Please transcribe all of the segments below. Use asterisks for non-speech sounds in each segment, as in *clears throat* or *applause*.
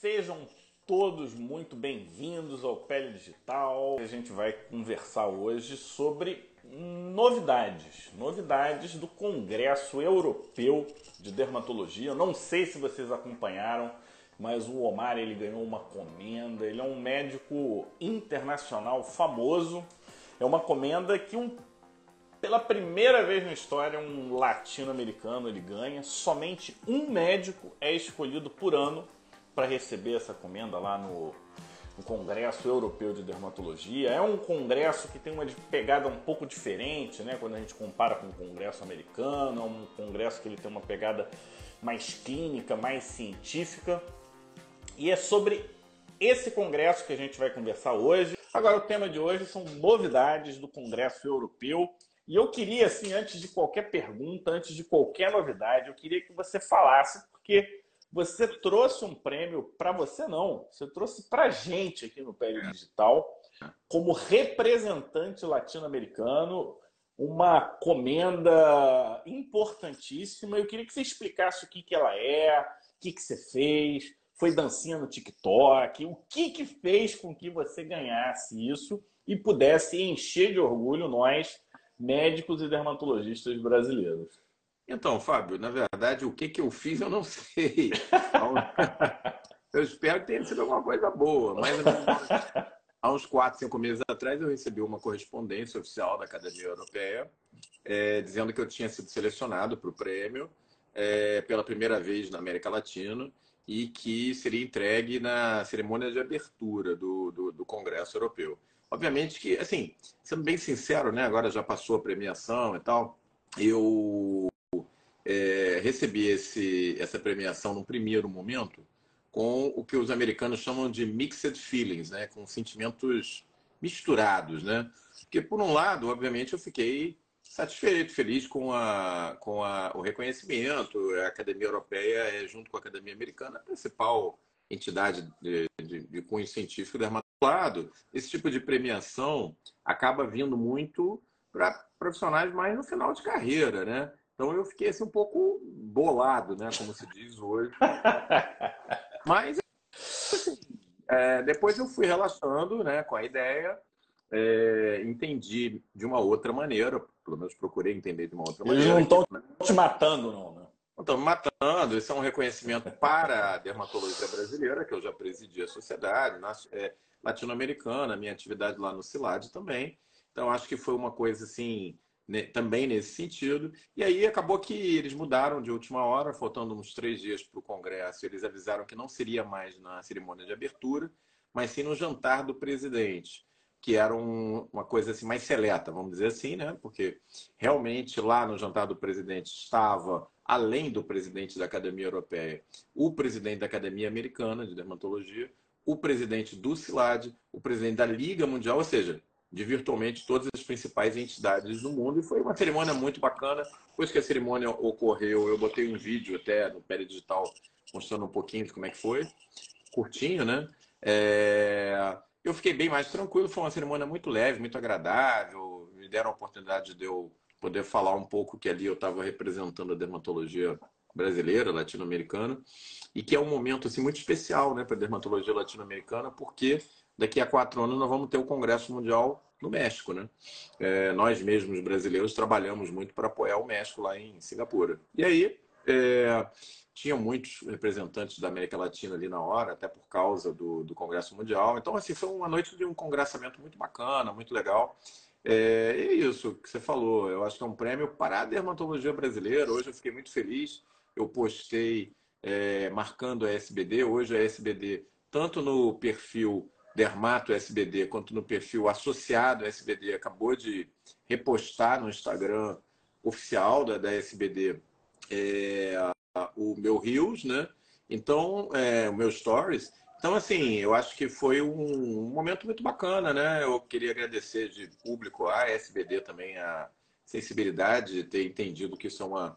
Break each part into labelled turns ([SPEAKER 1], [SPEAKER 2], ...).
[SPEAKER 1] Sejam todos muito bem-vindos ao Pele Digital. A gente vai conversar hoje sobre novidades, novidades do Congresso Europeu de Dermatologia. Eu não sei se vocês acompanharam, mas o Omar ele ganhou uma comenda. Ele é um médico internacional famoso. É uma comenda que um pela primeira vez na história, um latino-americano ele ganha. Somente um médico é escolhido por ano para receber essa comenda lá no, no, Congresso Europeu de Dermatologia. É um congresso que tem uma pegada um pouco diferente, né? Quando a gente compara com o Congresso americano, é um congresso que ele tem uma pegada mais clínica, mais científica. E é sobre esse congresso que a gente vai conversar hoje. Agora, o tema de hoje são novidades do Congresso Europeu. E eu queria, assim, antes de qualquer pergunta, antes de qualquer novidade, eu queria que você falasse, porque você trouxe um prêmio para você não, você trouxe para a gente aqui no Pele Digital, como representante latino-americano, uma comenda importantíssima. Eu queria que você explicasse o que, que ela é, o que, que você fez, foi dancinha no TikTok, o que, que fez com que você ganhasse isso e pudesse encher de orgulho nós médicos e dermatologistas brasileiros.
[SPEAKER 2] Então, Fábio, na verdade, o que, que eu fiz eu não *laughs* sei. *laughs* Eu espero que tenha sido alguma coisa boa. Mas há uns quatro, cinco meses atrás, eu recebi uma correspondência oficial da Academia Europeia é, dizendo que eu tinha sido selecionado para o prêmio é, pela primeira vez na América Latina e que seria entregue na cerimônia de abertura do, do, do Congresso Europeu. Obviamente que, assim, sendo bem sincero, né? Agora já passou a premiação e tal. Eu é, recebi esse, essa premiação no primeiro momento com o que os americanos chamam de mixed feelings, né? Com sentimentos misturados, né? Porque, por um lado, obviamente, eu fiquei satisfeito, feliz com, a, com a, o reconhecimento. A Academia Europeia é, junto com a Academia Americana, a principal entidade de, de, de cunho científico dermatolado, esse tipo de premiação acaba vindo muito para profissionais mais no final de carreira, né? Então eu fiquei assim um pouco bolado, né? Como se diz hoje. *laughs* Mas assim, é, depois eu fui relaxando, né? Com a ideia, é, entendi de uma outra maneira, pelo menos procurei entender de uma outra
[SPEAKER 1] Eles
[SPEAKER 2] maneira.
[SPEAKER 1] Eles não estão te matando, não, né?
[SPEAKER 2] Estão me matando. Esse é um reconhecimento para a dermatologia brasileira, que eu já presidi a sociedade é, latino-americana, minha atividade lá no CILAD também. Então, acho que foi uma coisa assim, né, também nesse sentido. E aí acabou que eles mudaram de última hora, faltando uns três dias para o Congresso. Eles avisaram que não seria mais na cerimônia de abertura, mas sim no jantar do presidente que era um, uma coisa assim mais seleta, vamos dizer assim, né? Porque realmente lá no jantar do presidente estava, além do presidente da Academia Europeia, o presidente da Academia Americana de Dermatologia, o presidente do CILAD, o presidente da Liga Mundial, ou seja, de virtualmente todas as principais entidades do mundo. E foi uma cerimônia muito bacana. Depois que a cerimônia ocorreu, eu botei um vídeo até no Pele Digital mostrando um pouquinho de como é que foi. Curtinho, né? É... Eu fiquei bem mais tranquilo, foi uma cerimônia muito leve, muito agradável. Me deram a oportunidade de eu poder falar um pouco que ali eu estava representando a dermatologia brasileira, latino-americana, e que é um momento assim, muito especial né, para a dermatologia latino-americana, porque daqui a quatro anos nós vamos ter o Congresso Mundial no México. Né? É, nós mesmos, brasileiros, trabalhamos muito para apoiar o México lá em Singapura. E aí, é, tinha muitos representantes da América Latina ali na hora, até por causa do, do Congresso Mundial. Então, assim, foi uma noite de um congressamento muito bacana, muito legal. É, é isso que você falou. Eu acho que é um prêmio para a dermatologia brasileira. Hoje eu fiquei muito feliz. Eu postei é, marcando a SBD. Hoje a SBD, tanto no perfil Dermato SBD quanto no perfil associado SBD, acabou de repostar no Instagram oficial da, da SBD é, o meu Reels, né? Então, é, o meu Stories. Então, assim, eu acho que foi um, um, momento muito bacana, né? Eu queria agradecer de público à SBD também a sensibilidade de ter entendido que isso é uma,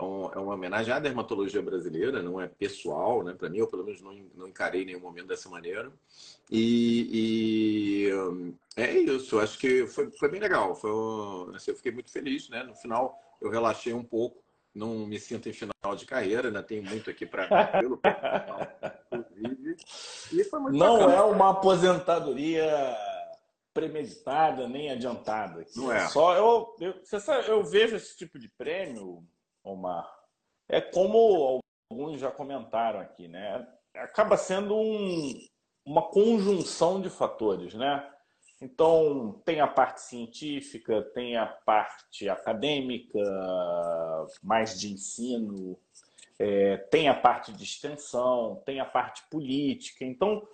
[SPEAKER 2] é, é uma homenagem à dermatologia brasileira, não é pessoal, né? Para mim, eu pelo menos não, não encarei nenhum momento dessa maneira. E, e é isso, acho que foi, foi bem legal. Foi, assim, eu fiquei muito feliz, né? No final, eu relaxei um pouco não me sinto em final de carreira, ainda tenho muito aqui para inclusive.
[SPEAKER 1] não bacana. é uma aposentadoria premeditada nem adiantada.
[SPEAKER 2] Não é.
[SPEAKER 1] Só eu, eu, você sabe, eu vejo esse tipo de prêmio, Omar. É como alguns já comentaram aqui, né? Acaba sendo um, uma conjunção de fatores, né? Então, tem a parte científica, tem a parte acadêmica, mais de ensino, é, tem a parte de extensão, tem a parte política. Então,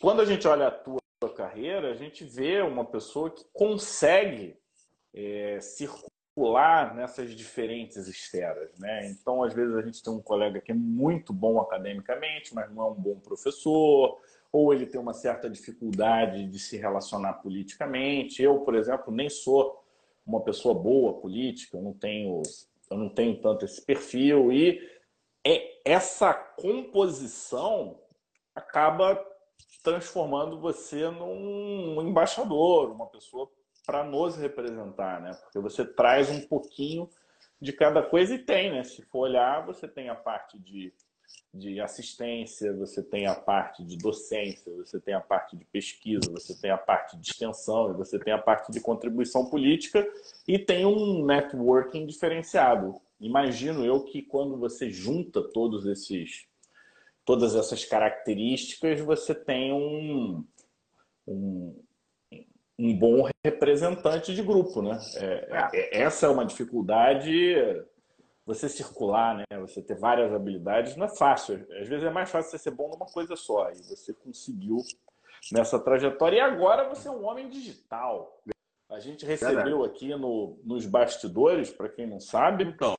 [SPEAKER 1] quando a gente olha a tua carreira, a gente vê uma pessoa que consegue é, circular nessas diferentes esferas. Né? Então, às vezes, a gente tem um colega que é muito bom academicamente, mas não é um bom professor, ou ele tem uma certa dificuldade de se relacionar politicamente. Eu, por exemplo, nem sou uma pessoa boa política, eu não tenho, eu não tenho tanto esse perfil e é, essa composição acaba transformando você num embaixador, uma pessoa para nos representar, né? Porque você traz um pouquinho de cada coisa e tem, né? Se for olhar, você tem a parte de de assistência, você tem a parte de docência, você tem a parte de pesquisa, você tem a parte de extensão, você tem a parte de contribuição política e tem um networking diferenciado. Imagino eu que quando você junta todos esses todas essas características, você tem um, um, um bom representante de grupo, né? É, é, essa é uma dificuldade você circular, né? Você ter várias habilidades não é fácil. Às vezes é mais fácil você ser bom numa coisa só. E você conseguiu nessa trajetória. E agora você é um homem digital. A gente recebeu aqui no, nos bastidores, para quem não sabe.
[SPEAKER 2] Então,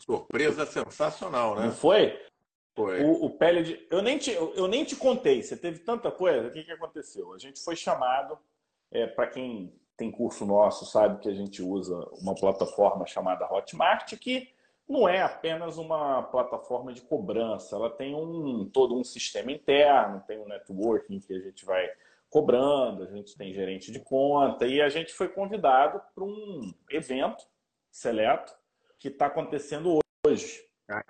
[SPEAKER 2] surpresa sensacional, né?
[SPEAKER 1] Não foi?
[SPEAKER 2] Foi.
[SPEAKER 1] O, o Pele de... eu, nem te, eu nem te contei, você teve tanta coisa. O que, que aconteceu? A gente foi chamado, é, para quem tem curso nosso sabe que a gente usa uma plataforma chamada Hotmart, que não é apenas uma plataforma de cobrança, ela tem um, todo um sistema interno, tem um networking que a gente vai cobrando, a gente tem gerente de conta, e a gente foi convidado para um evento seleto que está acontecendo hoje,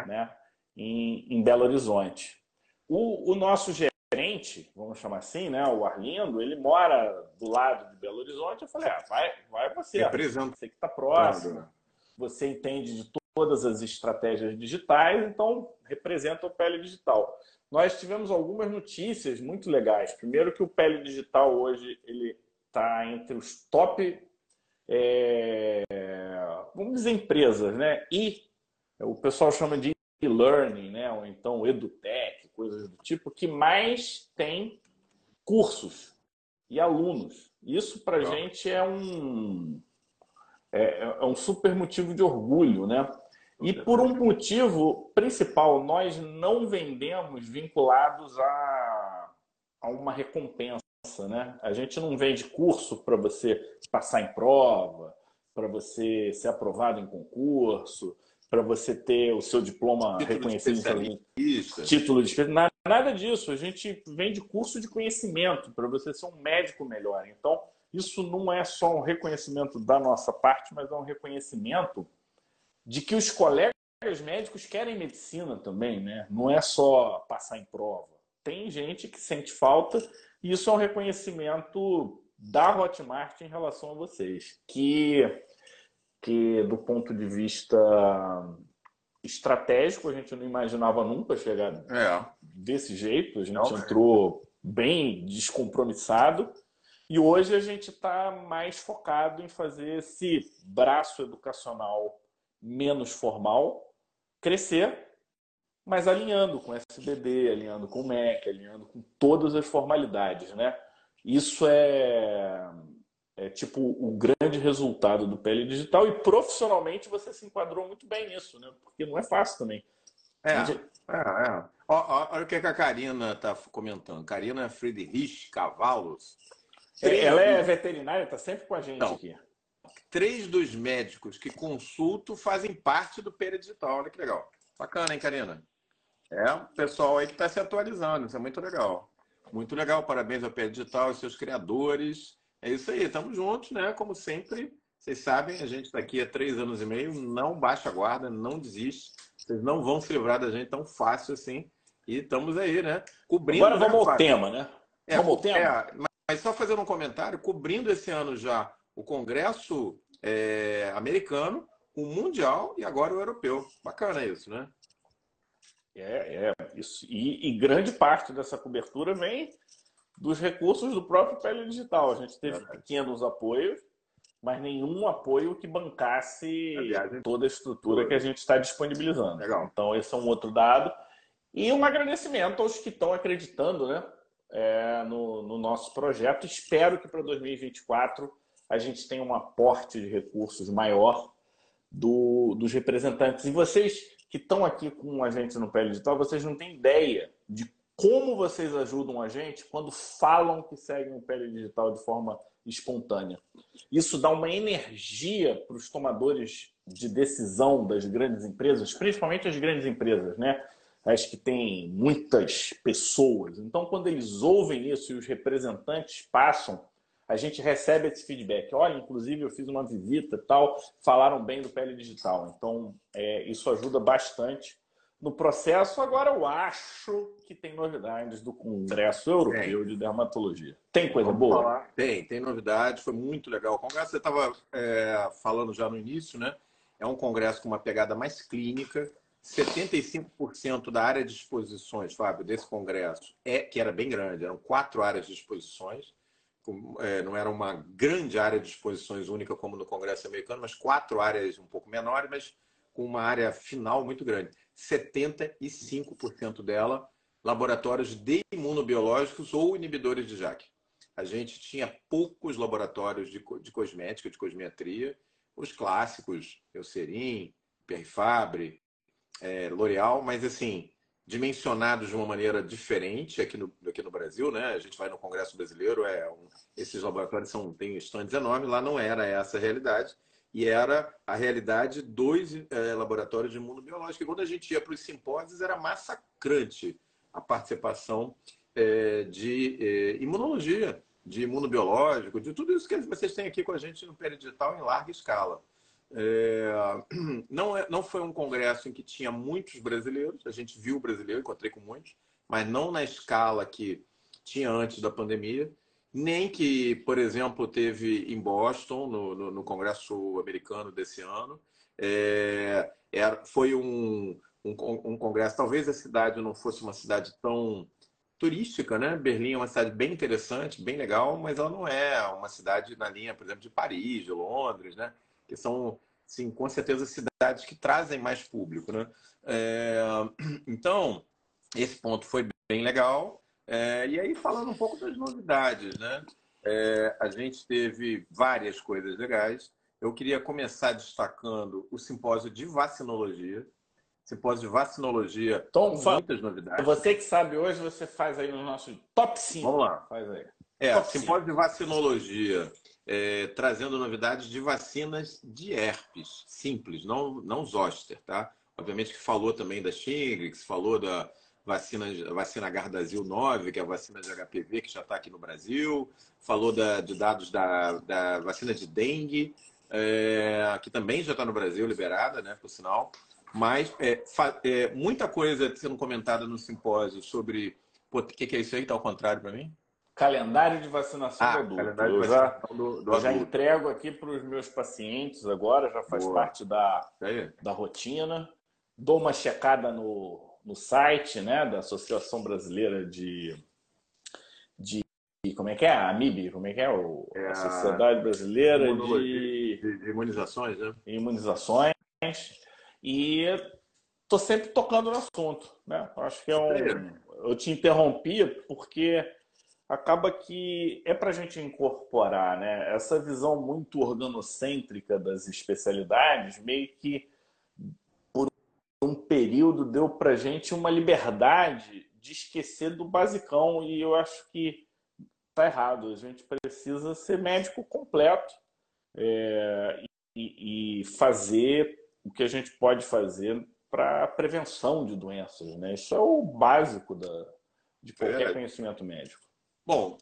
[SPEAKER 1] né, em, em Belo Horizonte. O, o nosso gerente gerente, vamos chamar assim, né, o Arlindo, ele mora do lado de Belo Horizonte. Eu falei, ah, vai, vai você,
[SPEAKER 2] Representa.
[SPEAKER 1] você que está próximo, você entende de todas as estratégias digitais, então representa o Pele Digital. Nós tivemos algumas notícias muito legais. Primeiro que o Pele Digital hoje ele está entre os top, é, vamos dizer, empresas, né? E o pessoal chama de e-learning, né? ou então edutech, coisas do tipo, que mais tem cursos e alunos. Isso para a gente é um, é, é, um super motivo de orgulho, né? E por um motivo principal, nós não vendemos vinculados a, a uma recompensa, né? A gente não vende curso para você passar em prova, para você ser aprovado em concurso para você ter o seu diploma título reconhecido
[SPEAKER 2] de
[SPEAKER 1] título de especialista. Nada disso. A gente vende curso de conhecimento para você ser um médico melhor. Então, isso não é só um reconhecimento da nossa parte, mas é um reconhecimento de que os colegas médicos querem medicina também, né? Não é só passar em prova. Tem gente que sente falta e isso é um reconhecimento da Hotmart em relação a vocês, que que do ponto de vista estratégico a gente não imaginava nunca chegar
[SPEAKER 2] é.
[SPEAKER 1] desse jeito. A gente não, entrou bem descompromissado e hoje a gente está mais focado em fazer esse braço educacional menos formal crescer, mas alinhando com SBD, alinhando com o MEC, alinhando com todas as formalidades, né? Isso é é tipo o grande resultado do PL digital e profissionalmente você se enquadrou muito bem nisso, né? Porque não é fácil também.
[SPEAKER 2] É, é, é. Olha o que a Karina está comentando. Karina Friedrich Cavalos.
[SPEAKER 1] É, ela é veterinária, está sempre com a gente
[SPEAKER 2] então,
[SPEAKER 1] aqui.
[SPEAKER 2] Três dos médicos que consulto fazem parte do PL digital. Olha que legal. Bacana, hein, Karina? É, o pessoal aí que está se atualizando. Isso é muito legal. Muito legal. Parabéns ao PL digital e seus criadores. É isso aí, estamos juntos, né? Como sempre, vocês sabem, a gente está aqui há três anos e meio, não baixa a guarda, não desiste. Vocês não vão se livrar da gente tão fácil assim. E estamos aí, né? Cobrindo.
[SPEAKER 1] Agora vamos ao tema, né?
[SPEAKER 2] É, vamos ao tema. É, mas só fazendo um comentário, cobrindo esse ano já o Congresso é, americano, o mundial e agora o europeu. Bacana isso, né?
[SPEAKER 1] É, é isso. E, e grande parte dessa cobertura vem dos recursos do próprio Pele Digital. A gente teve pequenos apoios, mas nenhum apoio que bancasse a toda a estrutura que a gente está disponibilizando. Legal. Então, esse é um outro dado. E um agradecimento aos que estão acreditando né, é, no, no nosso projeto. Espero que para 2024 a gente tenha um aporte de recursos maior do, dos representantes. E vocês que estão aqui com a gente no Pele Digital, vocês não têm ideia de como vocês ajudam a gente quando falam que seguem o Pele Digital de forma espontânea. Isso dá uma energia para os tomadores de decisão das grandes empresas, principalmente as grandes empresas, né? As que têm muitas pessoas. Então, quando eles ouvem isso e os representantes passam, a gente recebe esse feedback. Olha, inclusive eu fiz uma visita tal, falaram bem do Pele Digital. Então, é, isso ajuda bastante no processo. Agora eu acho que tem novidades do Congresso Europeu tem. de Dermatologia. Tem coisa Vamos boa? Falar.
[SPEAKER 2] Tem, tem novidades. Foi muito legal. O Congresso, você estava é, falando já no início, né? É um congresso com uma pegada mais clínica. 75% da área de exposições, Fábio, desse congresso, é que era bem grande, eram quatro áreas de exposições. É, não era uma grande área de exposições única como no Congresso americano, mas quatro áreas um pouco menores, mas com uma área final muito grande. 75% dela laboratórios de imunobiológicos ou inibidores de JAK. A gente tinha poucos laboratórios de, de cosmética, de cosmetria, os clássicos, Eucerin, Pierre Fabre, é, L'Oréal, mas assim, dimensionados de uma maneira diferente aqui no, aqui no Brasil, né? A gente vai no Congresso Brasileiro, é um, esses laboratórios são, têm estandes enormes, lá não era essa a realidade e era a realidade dos é, laboratórios de imunobiológico. E quando a gente ia para os simpósios, era massacrante a participação é, de é, imunologia, de imunobiológico, de tudo isso que vocês têm aqui com a gente no Peridigital em larga escala. *clears throat* Não, é, não foi um congresso em que tinha muitos brasileiros, a gente viu brasileiro, encontrei com muitos, mas não na escala que tinha antes da pandemia nem que, por exemplo, teve em Boston, no, no, no Congresso americano desse ano. É, era, foi um, um, um, congresso, talvez a cidade não fosse uma cidade tão turística, né? Berlim é uma cidade bem interessante, bem legal, mas ela não é uma cidade na linha, por exemplo, de Paris, de Londres, né? Que são, sim, com certeza cidades que trazem mais público, né? É, então, esse ponto foi bem legal. É, e aí, falando um pouco das novidades, né? É, a gente teve várias coisas legais. Eu queria começar destacando o simpósio de vacinologia. Simpósio de vacinologia
[SPEAKER 1] Tom, muitas novidades. Você que sabe hoje, você faz aí no nosso top 5.
[SPEAKER 2] Vamos lá. Faz aí. É, top simpósio 5. de vacinologia, é, trazendo novidades de vacinas de herpes, simples, não, não zoster, tá? Obviamente que falou também da Shingrix, falou da, vacina, vacina Gardasil 9, que é a vacina de HPV, que já está aqui no Brasil. Falou da, de dados da, da vacina de dengue, é, que também já está no Brasil, liberada, né, por sinal. Mas é, é, muita coisa sendo comentada no simpósio sobre. O que, que é isso aí? Está ao contrário para mim?
[SPEAKER 1] Calendário de vacinação ah, do adulto. Calendário de vacinação eu já, do, do eu já entrego aqui para os meus pacientes agora, já faz Boa. parte da, da rotina. Dou uma checada no, no site né, da Associação Brasileira de, de. Como é que é? A AMIB? Como é que é? O, é a Sociedade Brasileira de...
[SPEAKER 2] de Imunizações, né?
[SPEAKER 1] Imunizações. E estou sempre tocando no assunto. Né? Acho que é um. Eu te interrompi porque acaba que é para a gente incorporar né? essa visão muito organocêntrica das especialidades, meio que um período deu para gente uma liberdade de esquecer do basicão e eu acho que tá errado. A gente precisa ser médico completo é, e, e, fazer o que a gente pode fazer para prevenção de doenças. Né? Isso é o básico da, de qualquer é. conhecimento médico.
[SPEAKER 2] Bom,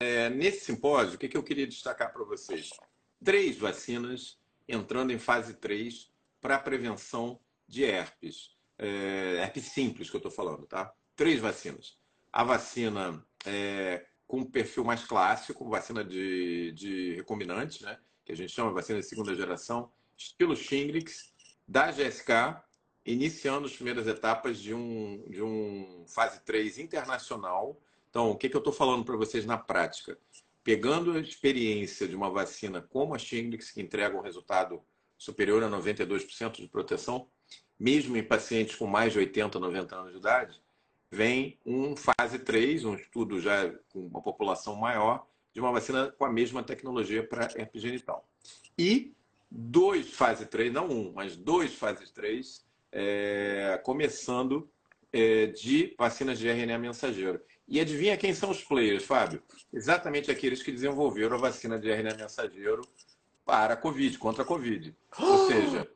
[SPEAKER 2] é, nesse simpósio, o que, que eu queria destacar para vocês? Três vacinas entrando em fase 3 para prevenção de herpes. É, herpes simples que eu estou falando, tá? três vacinas. A vacina é, com perfil mais clássico, vacina de, de recombinantes, né? que a gente chama de vacina de segunda geração, estilo Shingrix, da GSK, iniciando as primeiras etapas de um, de um fase 3 internacional. Então, o que, que eu estou falando para vocês na prática? Pegando a experiência de uma vacina como a Shingrix, que entrega um resultado superior a 92% de proteção, mesmo em pacientes com mais de 80, 90 anos de idade, vem um fase 3, um estudo já com uma população maior, de uma vacina com a mesma tecnologia para herpes genital. E dois fase 3, não um, mas dois fases 3, é, começando é, de vacinas de RNA mensageiro. E adivinha quem são os players, Fábio? Exatamente aqueles que desenvolveram a vacina de RNA mensageiro para a Covid, contra a Covid. Ou *gasps* seja,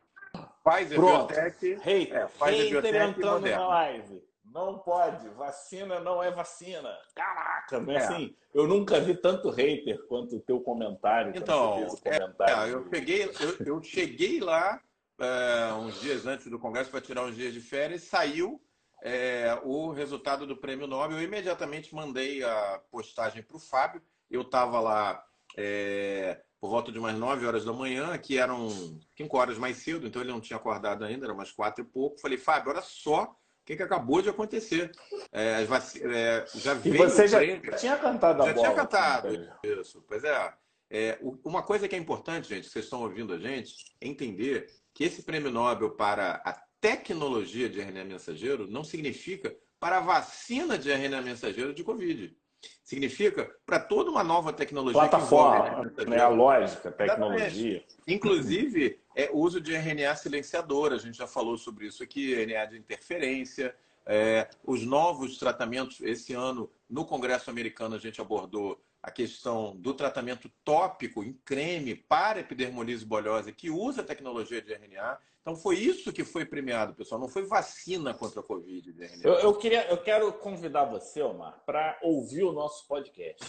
[SPEAKER 2] Pfizer,
[SPEAKER 1] Pronto.
[SPEAKER 2] Biotech,
[SPEAKER 1] Hater,
[SPEAKER 2] é, Pfizer, Biotech
[SPEAKER 1] entrando na live. Não pode, vacina não é vacina. Caraca, é, assim. Eu nunca vi tanto hater quanto o teu comentário.
[SPEAKER 2] Então, é,
[SPEAKER 1] comentário.
[SPEAKER 2] é, eu, cheguei, eu, eu cheguei lá é, uns dias antes do Congresso para tirar uns dias de férias, saiu é, o resultado do Prêmio Nobel. Eu imediatamente mandei a postagem para o Fábio. Eu estava lá é, por volta de umas 9 horas da manhã, que eram 5 horas mais cedo, então ele não tinha acordado ainda, era umas quatro e pouco. Falei, Fábio, olha só o que, que acabou de acontecer. É, as vaci- é, já
[SPEAKER 1] E
[SPEAKER 2] veio
[SPEAKER 1] você
[SPEAKER 2] o
[SPEAKER 1] já tinha cantado a
[SPEAKER 2] Já
[SPEAKER 1] bola.
[SPEAKER 2] tinha cantado.
[SPEAKER 1] assim, cara.
[SPEAKER 2] Isso, pois é. É, uma coisa que é importante, gente, que vocês estão ouvindo a gente, é entender que esse prêmio Nobel para a tecnologia de RNA mensageiro não significa para a vacina de RNA mensageiro de Covid. Significa para toda uma nova tecnologia envolve
[SPEAKER 1] Plataforma,
[SPEAKER 2] mensageiro.
[SPEAKER 1] né, a lógica, a tecnologia.
[SPEAKER 2] Inclusive, é, o uso de RNA silenciador, a gente já falou sobre isso aqui, RNA de interferência, é, os novos tratamentos. Esse ano, no Congresso americano, a gente abordou a questão do tratamento tópico em creme para epidermolise bolhosa, que usa a tecnologia de RNA. Então, foi isso que foi premiado, pessoal. Não foi vacina contra a Covid RNA.
[SPEAKER 1] Eu, eu queria, eu quero convidar você, Omar, para ouvir o nosso podcast.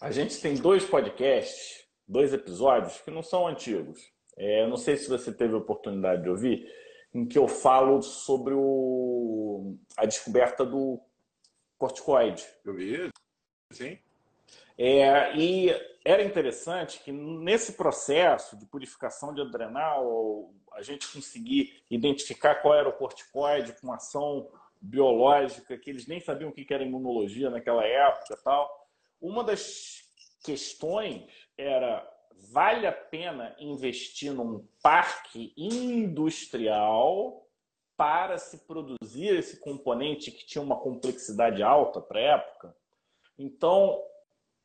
[SPEAKER 1] A gente tem dois podcasts, dois episódios que não são antigos. É, eu não sei se você teve a oportunidade de ouvir, em que eu falo sobre o, a descoberta do corticoide.
[SPEAKER 2] Eu vi, sim.
[SPEAKER 1] É, e era interessante que nesse processo de purificação de adrenal, a gente conseguir identificar qual era o corticoide com ação biológica, que eles nem sabiam o que era imunologia naquela época tal. Uma das questões era vale a pena investir num parque industrial para se produzir esse componente que tinha uma complexidade alta para a época? Então,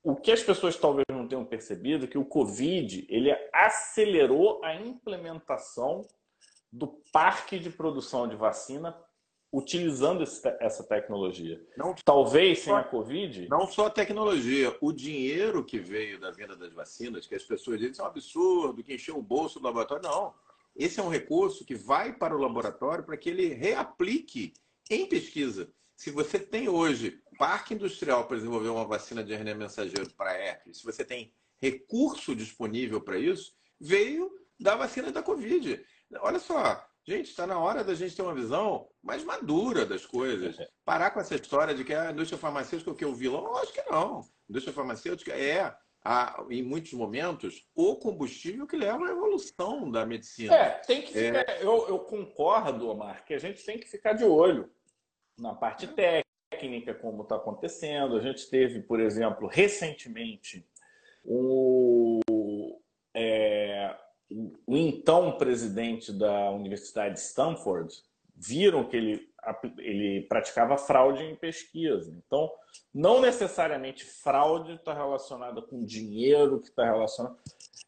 [SPEAKER 1] o que as pessoas talvez não tenham percebido é que o Covid ele acelerou a implementação do parque de produção de vacina utilizando esse, essa tecnologia.
[SPEAKER 2] Não,
[SPEAKER 1] Talvez sem a Covid.
[SPEAKER 2] Não só a tecnologia, o dinheiro que veio da venda das vacinas, que as pessoas dizem isso é um absurdo, que encheu o bolso do laboratório. Não. Esse é um recurso que vai para o laboratório para que ele reaplique em pesquisa. Se você tem hoje parque industrial para desenvolver uma vacina de RNA mensageiro para herpes, se você tem recurso disponível para isso, veio da vacina da Covid. Olha só, gente, está na hora da gente ter uma visão mais madura das coisas. Parar com essa história de que a indústria farmacêutica é o que? O vilão? Lógico que não. A indústria farmacêutica é, a, em muitos momentos, o combustível que leva à evolução da medicina.
[SPEAKER 1] É, tem que ficar. É... Eu, eu concordo, Omar, que a gente tem que ficar de olho na parte técnica, como está acontecendo. A gente teve, por exemplo, recentemente, o, é, o então presidente da Universidade de Stanford viram que ele, ele praticava fraude em pesquisa. Então, não necessariamente fraude está relacionada com dinheiro, que está relacionado.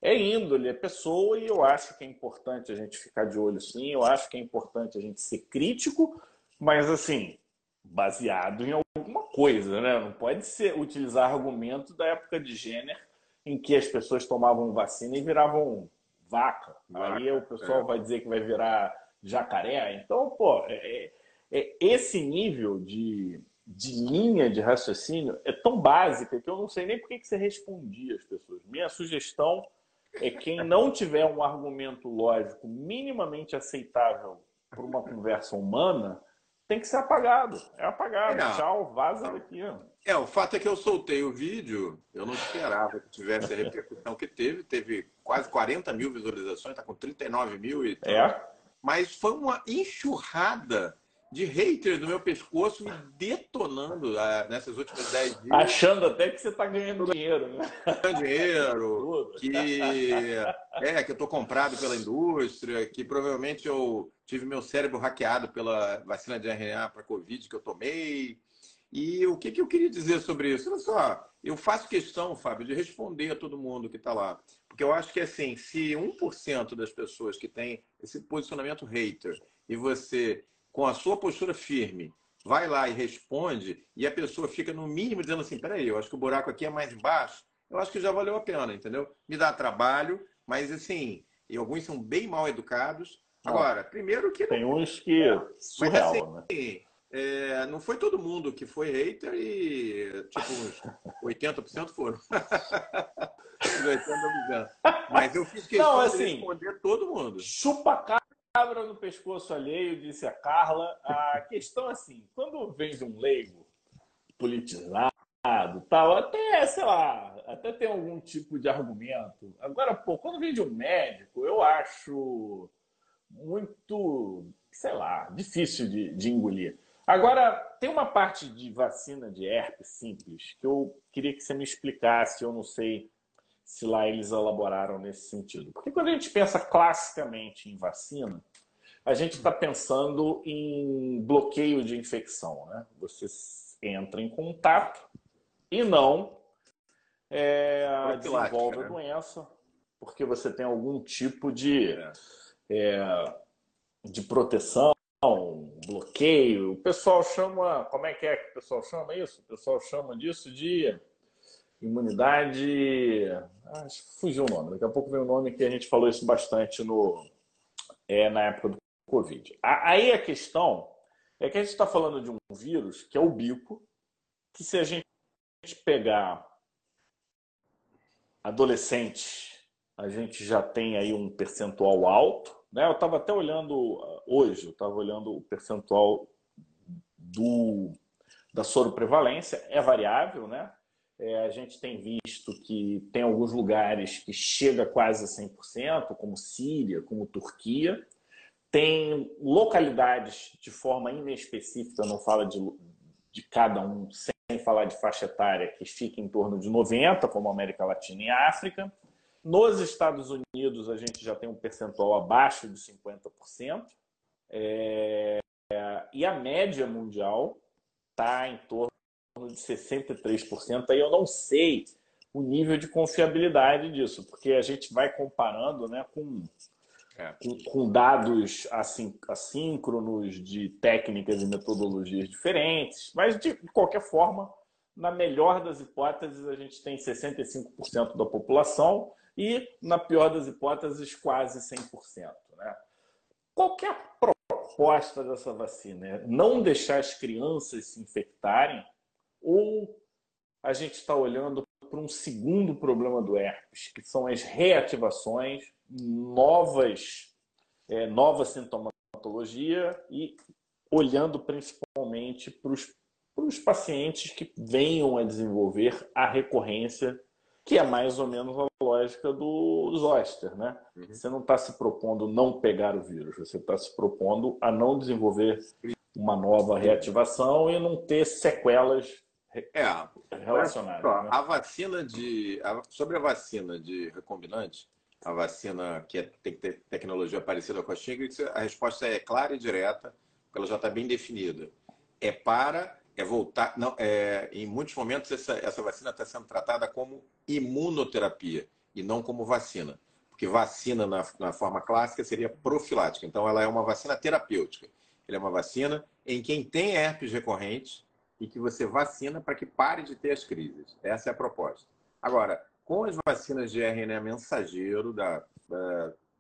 [SPEAKER 1] É índole, é pessoa, e eu acho que é importante a gente ficar de olho sim, eu acho que é importante a gente ser crítico, mas assim, baseado em alguma coisa, né? Não pode ser utilizar argumento da época de Jenner, em que as pessoas tomavam vacina e viravam vaca. vaca Aí o pessoal é. vai dizer que vai virar jacaré. Então, pô, é, é, esse nível de, de linha de raciocínio é tão básica que eu não sei nem por que, que você respondia às pessoas. Minha sugestão é quem não tiver um argumento lógico minimamente aceitável para uma conversa humana, tem que ser apagado. É apagado. É. Tchau, vaza daqui.
[SPEAKER 2] É, o fato é que eu soltei o vídeo, eu não esperava que tivesse a repercussão que teve. Teve quase 40 mil visualizações, está com 39 mil e
[SPEAKER 1] É.
[SPEAKER 2] Mas foi uma enxurrada de haters no meu pescoço me detonando ah, nessas últimas 10 dias.
[SPEAKER 1] Achando até que você está ganhando dinheiro, né?
[SPEAKER 2] Ganhando dinheiro, que, é, que eu estou comprado pela indústria, que provavelmente eu tive meu cérebro hackeado pela vacina de RNA para Covid que eu tomei. E o que, que eu queria dizer sobre isso? Olha só, eu faço questão, Fábio, de responder a todo mundo que está lá. Porque eu acho que, assim, se 1% das pessoas que têm esse posicionamento hater e você com a sua postura firme, vai lá e responde, e a pessoa fica no mínimo dizendo assim: peraí, eu acho que o buraco aqui é mais baixo, eu acho que já valeu a pena, entendeu? Me dá trabalho, mas assim, e alguns são bem mal educados. Agora, primeiro que.
[SPEAKER 1] Tem uns que. É, surreal, assim,
[SPEAKER 2] né? É, não foi todo mundo que foi hater e, tipo, uns *laughs* 80% foram. *laughs* 80%. Mas eu fiz questão não, assim, de responder todo mundo.
[SPEAKER 1] Chupa cabra no pescoço alheio, disse a Carla. A questão é assim, quando vem de um leigo politizado, tal, até, sei lá, até tem algum tipo de argumento. Agora, pô, quando vem de um médico, eu acho muito, sei lá, difícil de, de engolir. Agora, tem uma parte de vacina de herpes simples que eu queria que você me explicasse, eu não sei se lá eles elaboraram nesse sentido. Porque quando a gente pensa classicamente em vacina, a gente está pensando em bloqueio de infecção. Né? Você entra em contato e não é, desenvolve né? a doença, porque você tem algum tipo de, é. é, de proteção, bloqueio. O pessoal chama. Como é que é que o pessoal chama isso? O pessoal chama disso de imunidade. Ah, fugiu o nome. Daqui a pouco vem o nome que a gente falou isso bastante no, é, na época do Covid. Aí a questão é que a gente está falando de um vírus que é o bico, que se a gente pegar adolescentes, a gente já tem aí um percentual alto. Né? Eu estava até olhando uh, hoje, eu estava olhando o percentual do, da soroprevalência, é variável, né? É, a gente tem visto que tem alguns lugares que chega quase a 100%, como Síria, como Turquia. Tem localidades de forma inespecífica, não fala de, de cada um, sem falar de faixa etária, que fica em torno de 90%, como América Latina e África. Nos Estados Unidos, a gente já tem um percentual abaixo de 50%. É, e a média mundial está em torno de 63%. Aí eu não sei o nível de confiabilidade disso, porque a gente vai comparando né, com, é. com, com, dados assim, assíncronos de técnicas e metodologias diferentes, mas de qualquer forma, na melhor das hipóteses, a gente tem 65% da população e, na pior das hipóteses, quase 100%. Né? Qual é a proposta dessa vacina? É não deixar as crianças se infectarem ou a gente está olhando para um segundo problema do herpes, que são as reativações, novas, é, nova sintomatologia e olhando principalmente para os pacientes que venham a desenvolver a recorrência, que é mais ou menos a lógica do zoster, né? Uhum. Você não está se propondo não pegar o vírus, você está se propondo a não desenvolver uma nova reativação e não ter sequelas
[SPEAKER 2] é, relacionado. Né? A vacina de. A, sobre a vacina de recombinante, a vacina que é, tem que ter tecnologia parecida com a Shingrix, a resposta é clara e direta, porque ela já está bem definida. É para. É voltar. Não, é, em muitos momentos, essa, essa vacina está sendo tratada como imunoterapia e não como vacina. Porque vacina, na, na forma clássica, seria profilática. Então, ela é uma vacina terapêutica. Ela é uma vacina em quem tem herpes recorrente e que você vacina para que pare de ter as crises. Essa é a proposta. Agora, com as vacinas de RNA mensageiro da,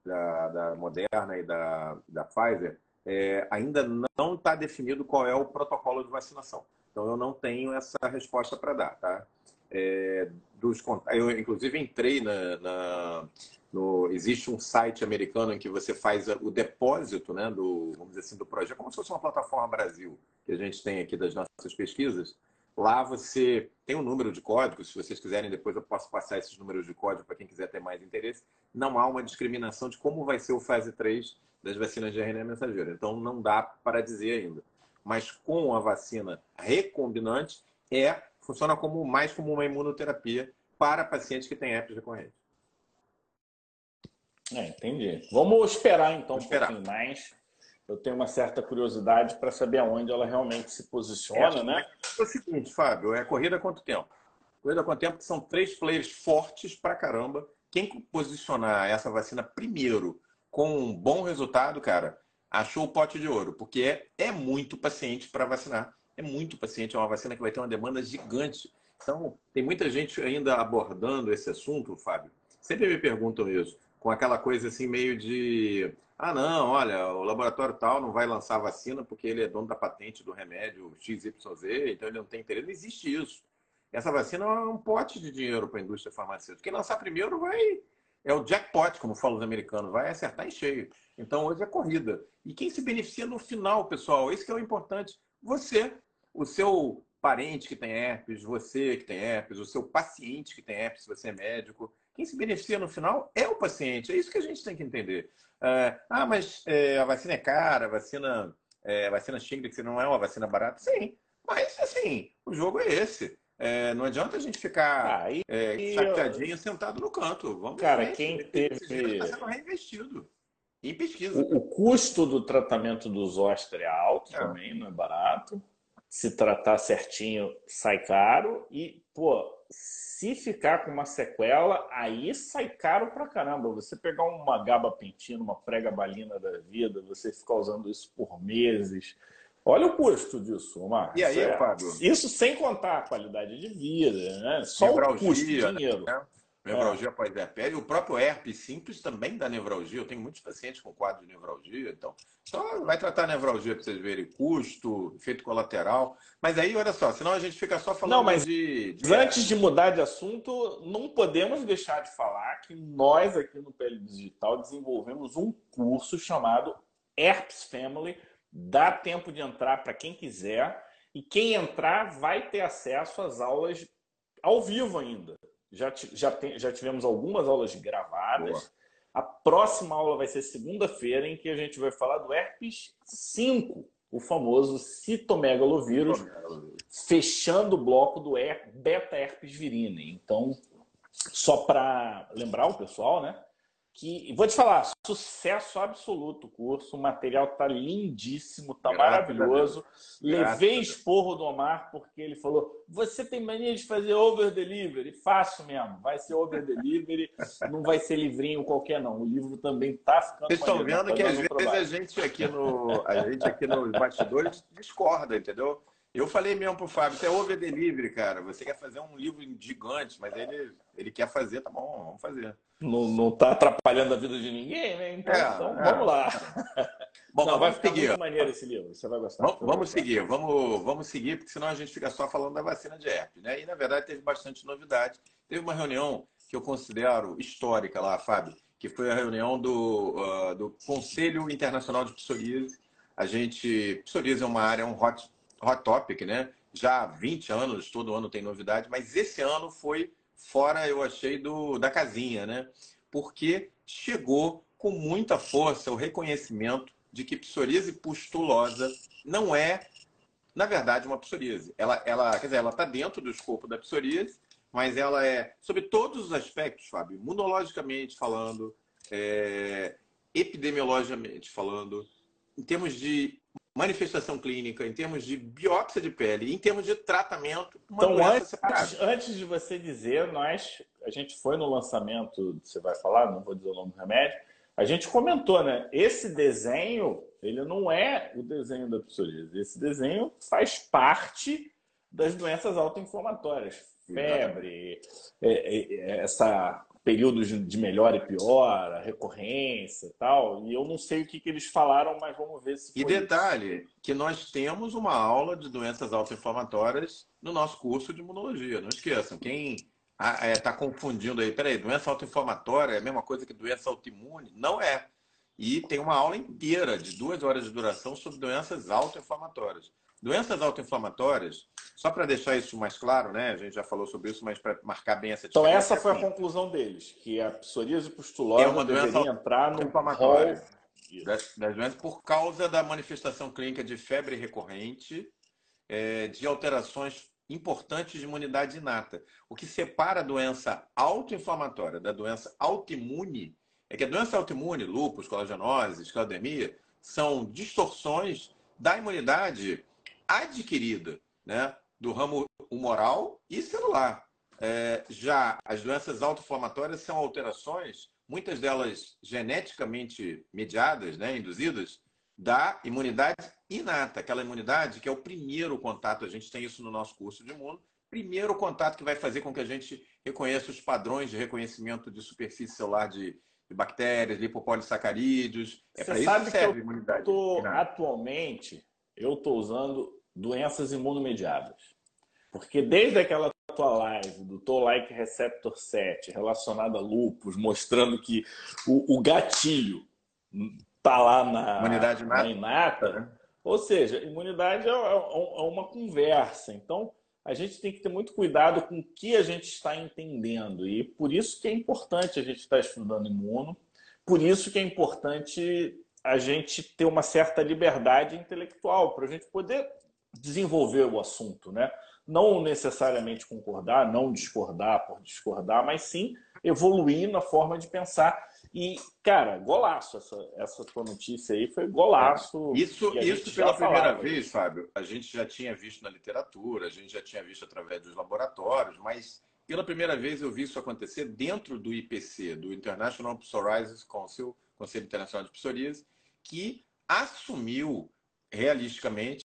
[SPEAKER 2] da, da, Moderna e da, da Pfizer, é, ainda não está definido qual é o protocolo de vacinação. Então, eu não tenho essa resposta para dar. Tá? É, dos, eu, inclusive, entrei na, na, no, existe um site americano em que você faz o depósito né, do, vamos dizer assim, do projeto, como se fosse uma plataforma Brasil que a gente tem aqui das nossas pesquisas. Lá você tem um número de códigos, se vocês quiserem, depois eu posso passar esses números de código para quem quiser ter mais interesse. Não há uma discriminação de como vai ser o fase 3 das vacinas de RNA mensageiro. Então não dá para dizer ainda. Mas com a vacina recombinante, é funciona como mais como uma imunoterapia para pacientes que têm herpes recorrente.
[SPEAKER 1] É, entendi. Vamos esperar então Vamos um esperar. pouquinho mais. Eu tenho uma certa curiosidade para saber aonde ela realmente se posiciona, é, né?
[SPEAKER 2] É o seguinte, Fábio, é corrida há quanto tempo? Corrida quanto tempo que são três players fortes para caramba. Quem posicionar essa vacina primeiro com um bom resultado, cara, achou o pote de ouro, porque é, é muito paciente para vacinar. É muito paciente, é uma vacina que vai ter uma demanda gigante. Então, tem muita gente ainda abordando esse assunto, Fábio. Sempre me perguntam isso com aquela coisa assim meio de ah não, olha, o laboratório tal não vai lançar vacina porque ele é dono da patente do remédio XYZ, então ele não tem interesse. Não existe isso. Essa vacina é um pote de dinheiro para a indústria farmacêutica. Quem lançar primeiro vai é o jackpot, como falam os americanos, vai acertar em cheio. Então hoje é corrida. E quem se beneficia no final, pessoal, esse que é o importante. Você, o seu parente que tem herpes, você que tem herpes, o seu paciente que tem herpes, se você é médico, quem se beneficia no final é o paciente. É isso que a gente tem que entender. Uh, ah, mas é, a vacina é cara, a vacina, é, a vacina Shingrix não é uma vacina barata? Sim, mas assim, o jogo é esse. É, não adianta a gente ficar ah, é, chateadinho eu... sentado no canto. Vamos
[SPEAKER 1] Cara, quem teve.
[SPEAKER 2] Está sendo reinvestido. Em pesquisa.
[SPEAKER 1] O, o, custo do tratamento do zoster é alto é. também, não é barato. Se tratar certinho, sai caro. E, pô, se ficar com uma sequela, aí sai caro pra caramba. Você pegar uma gabapentina, uma prega balina da vida, você ficar usando isso por meses. Olha o custo disso, Omar.
[SPEAKER 2] E aí, é, Fábio?
[SPEAKER 1] Isso sem contar a qualidade de vida, né? Só o custo, de dinheiro. Né?
[SPEAKER 2] Nevralgia pós-herpes. O próprio herpes simples também dá nevralgia. Eu tenho muitos pacientes com quadro de nevralgia. Então, só vai tratar nevralgia para vocês verem custo, efeito colateral. Mas aí, olha só, senão a gente fica só falando
[SPEAKER 1] não, mas de, de... Antes de mudar de assunto, não podemos deixar de falar que nós aqui no PL Digital desenvolvemos um curso chamado Herpes Family. Dá tempo de entrar para quem quiser. E quem entrar vai ter acesso às aulas ao vivo ainda. Já, já, tem, já tivemos algumas aulas gravadas. Boa. A próxima aula vai ser segunda-feira, em que a gente vai falar do herpes 5, o famoso citomegalovírus, fechando o bloco do beta herpes virine. Então, só para lembrar o pessoal, né? Que vou te falar, sucesso absoluto o curso, o material tá lindíssimo, tá Graças maravilhoso. Levei esporro do Omar porque ele falou: "Você tem mania de fazer over delivery?" Faço mesmo, vai ser over delivery, *laughs* não vai ser livrinho qualquer não. O livro também tá ficando
[SPEAKER 2] Vocês estão vendo tá que às vezes a gente aqui no a gente aqui nos bastidores discorda, entendeu? Eu falei mesmo pro Fábio, isso é over delivery, cara. Você quer fazer um livro gigante, mas ele, ele quer fazer, tá bom, vamos fazer.
[SPEAKER 1] Não, não tá atrapalhando a vida de ninguém, né? Então, é, então é. vamos lá. *laughs*
[SPEAKER 2] Bom, não, vai seguir.
[SPEAKER 1] Muito maneiro esse livro, você vai gostar.
[SPEAKER 2] Vamos, vamos seguir, vamos, vamos seguir, porque senão a gente fica só falando da vacina de herpes, né? E na verdade teve bastante novidade. Teve uma reunião que eu considero histórica lá, Fábio, que foi a reunião do, uh, do Conselho Internacional de Psoríase. A gente, psoríase é uma área, um hot hot topic, né? Já há 20 anos, todo ano tem novidade, mas esse ano foi fora, eu achei, do, da casinha, né? Porque chegou com muita força o reconhecimento de que psoríase pustulosa não é, na verdade, uma psoríase. Ela, ela, quer dizer, ela está dentro do escopo da psoríase, mas ela é, sobre todos os aspectos, Fábio, imunologicamente falando, é, epidemiologicamente falando, em termos de manifestação clínica, em termos de biópsia de pele, em termos de tratamento,
[SPEAKER 1] uma então, antes, antes, antes, de você dizer, nós, a gente foi no lançamento, você vai falar, não vou dizer o nome do remédio, a gente comentou, né? Esse desenho, ele não é o desenho da psoríase. Esse desenho faz parte das doenças autoinflamatórias. Febre, é, é, é, essa períodos de melhor e pior, a recorrência e tal. E eu não sei o que, que eles falaram, mas vamos ver se.
[SPEAKER 2] E detalhe, isso. que nós temos uma aula de doenças autoinflamatórias no nosso curso de imunologia. Não esqueçam, quem está ah, é, tá confundindo aí. Peraí, doença autoinflamatória é a mesma coisa que doença autoimune? Não é. E tem uma aula inteira de duas horas de duração sobre doenças autoinflamatórias. Doenças autoinflamatórias, só para deixar isso mais claro, né? A gente já falou sobre isso, mas para marcar bem essa
[SPEAKER 1] Então essa foi a conclusão deles, que a psoríase pustulosa é uma doença entrar no inflamatória
[SPEAKER 2] das, das doenças por causa da manifestação clínica de febre recorrente, é, de alterações importantes de imunidade inata. O que separa a doença autoinflamatória da doença autoimune é que a doença autoimune, lúpus, colagenose, esclerodermia, são distorções da imunidade adquirida, né? do ramo humoral e celular. É, já as doenças autoinflamatórias são alterações, muitas delas geneticamente mediadas, né, induzidas, da imunidade inata, aquela imunidade que é o primeiro contato, a gente tem isso no nosso curso de imuno, primeiro contato que vai fazer com que a gente reconheça os padrões de reconhecimento de superfície celular de, de bactérias, lipopolissacarídeos.
[SPEAKER 1] É para isso que serve a imunidade. Tô, atualmente, eu estou usando doenças imunomediadas. Porque desde aquela tua live do Toll-like Receptor 7 relacionada a lupus, mostrando que o, o gatilho está lá na
[SPEAKER 2] imunidade
[SPEAKER 1] na inata, né? ou seja, imunidade é, é, é uma conversa. Então, a gente tem que ter muito cuidado com o que a gente está entendendo. E por isso que é importante a gente estar estudando imuno, por isso que é importante a gente ter uma certa liberdade intelectual para a gente poder desenvolver o assunto, né? Não necessariamente concordar, não discordar por discordar, mas sim evoluir na forma de pensar. E, cara, golaço essa, essa tua notícia aí, foi golaço.
[SPEAKER 2] Isso, isso pela primeira vez, Fábio, a gente já tinha visto na literatura, a gente já tinha visto através dos laboratórios, mas pela primeira vez eu vi isso acontecer dentro do IPC, do International Psoriasis Council, Conselho Internacional de Psoríase, que assumiu realisticamente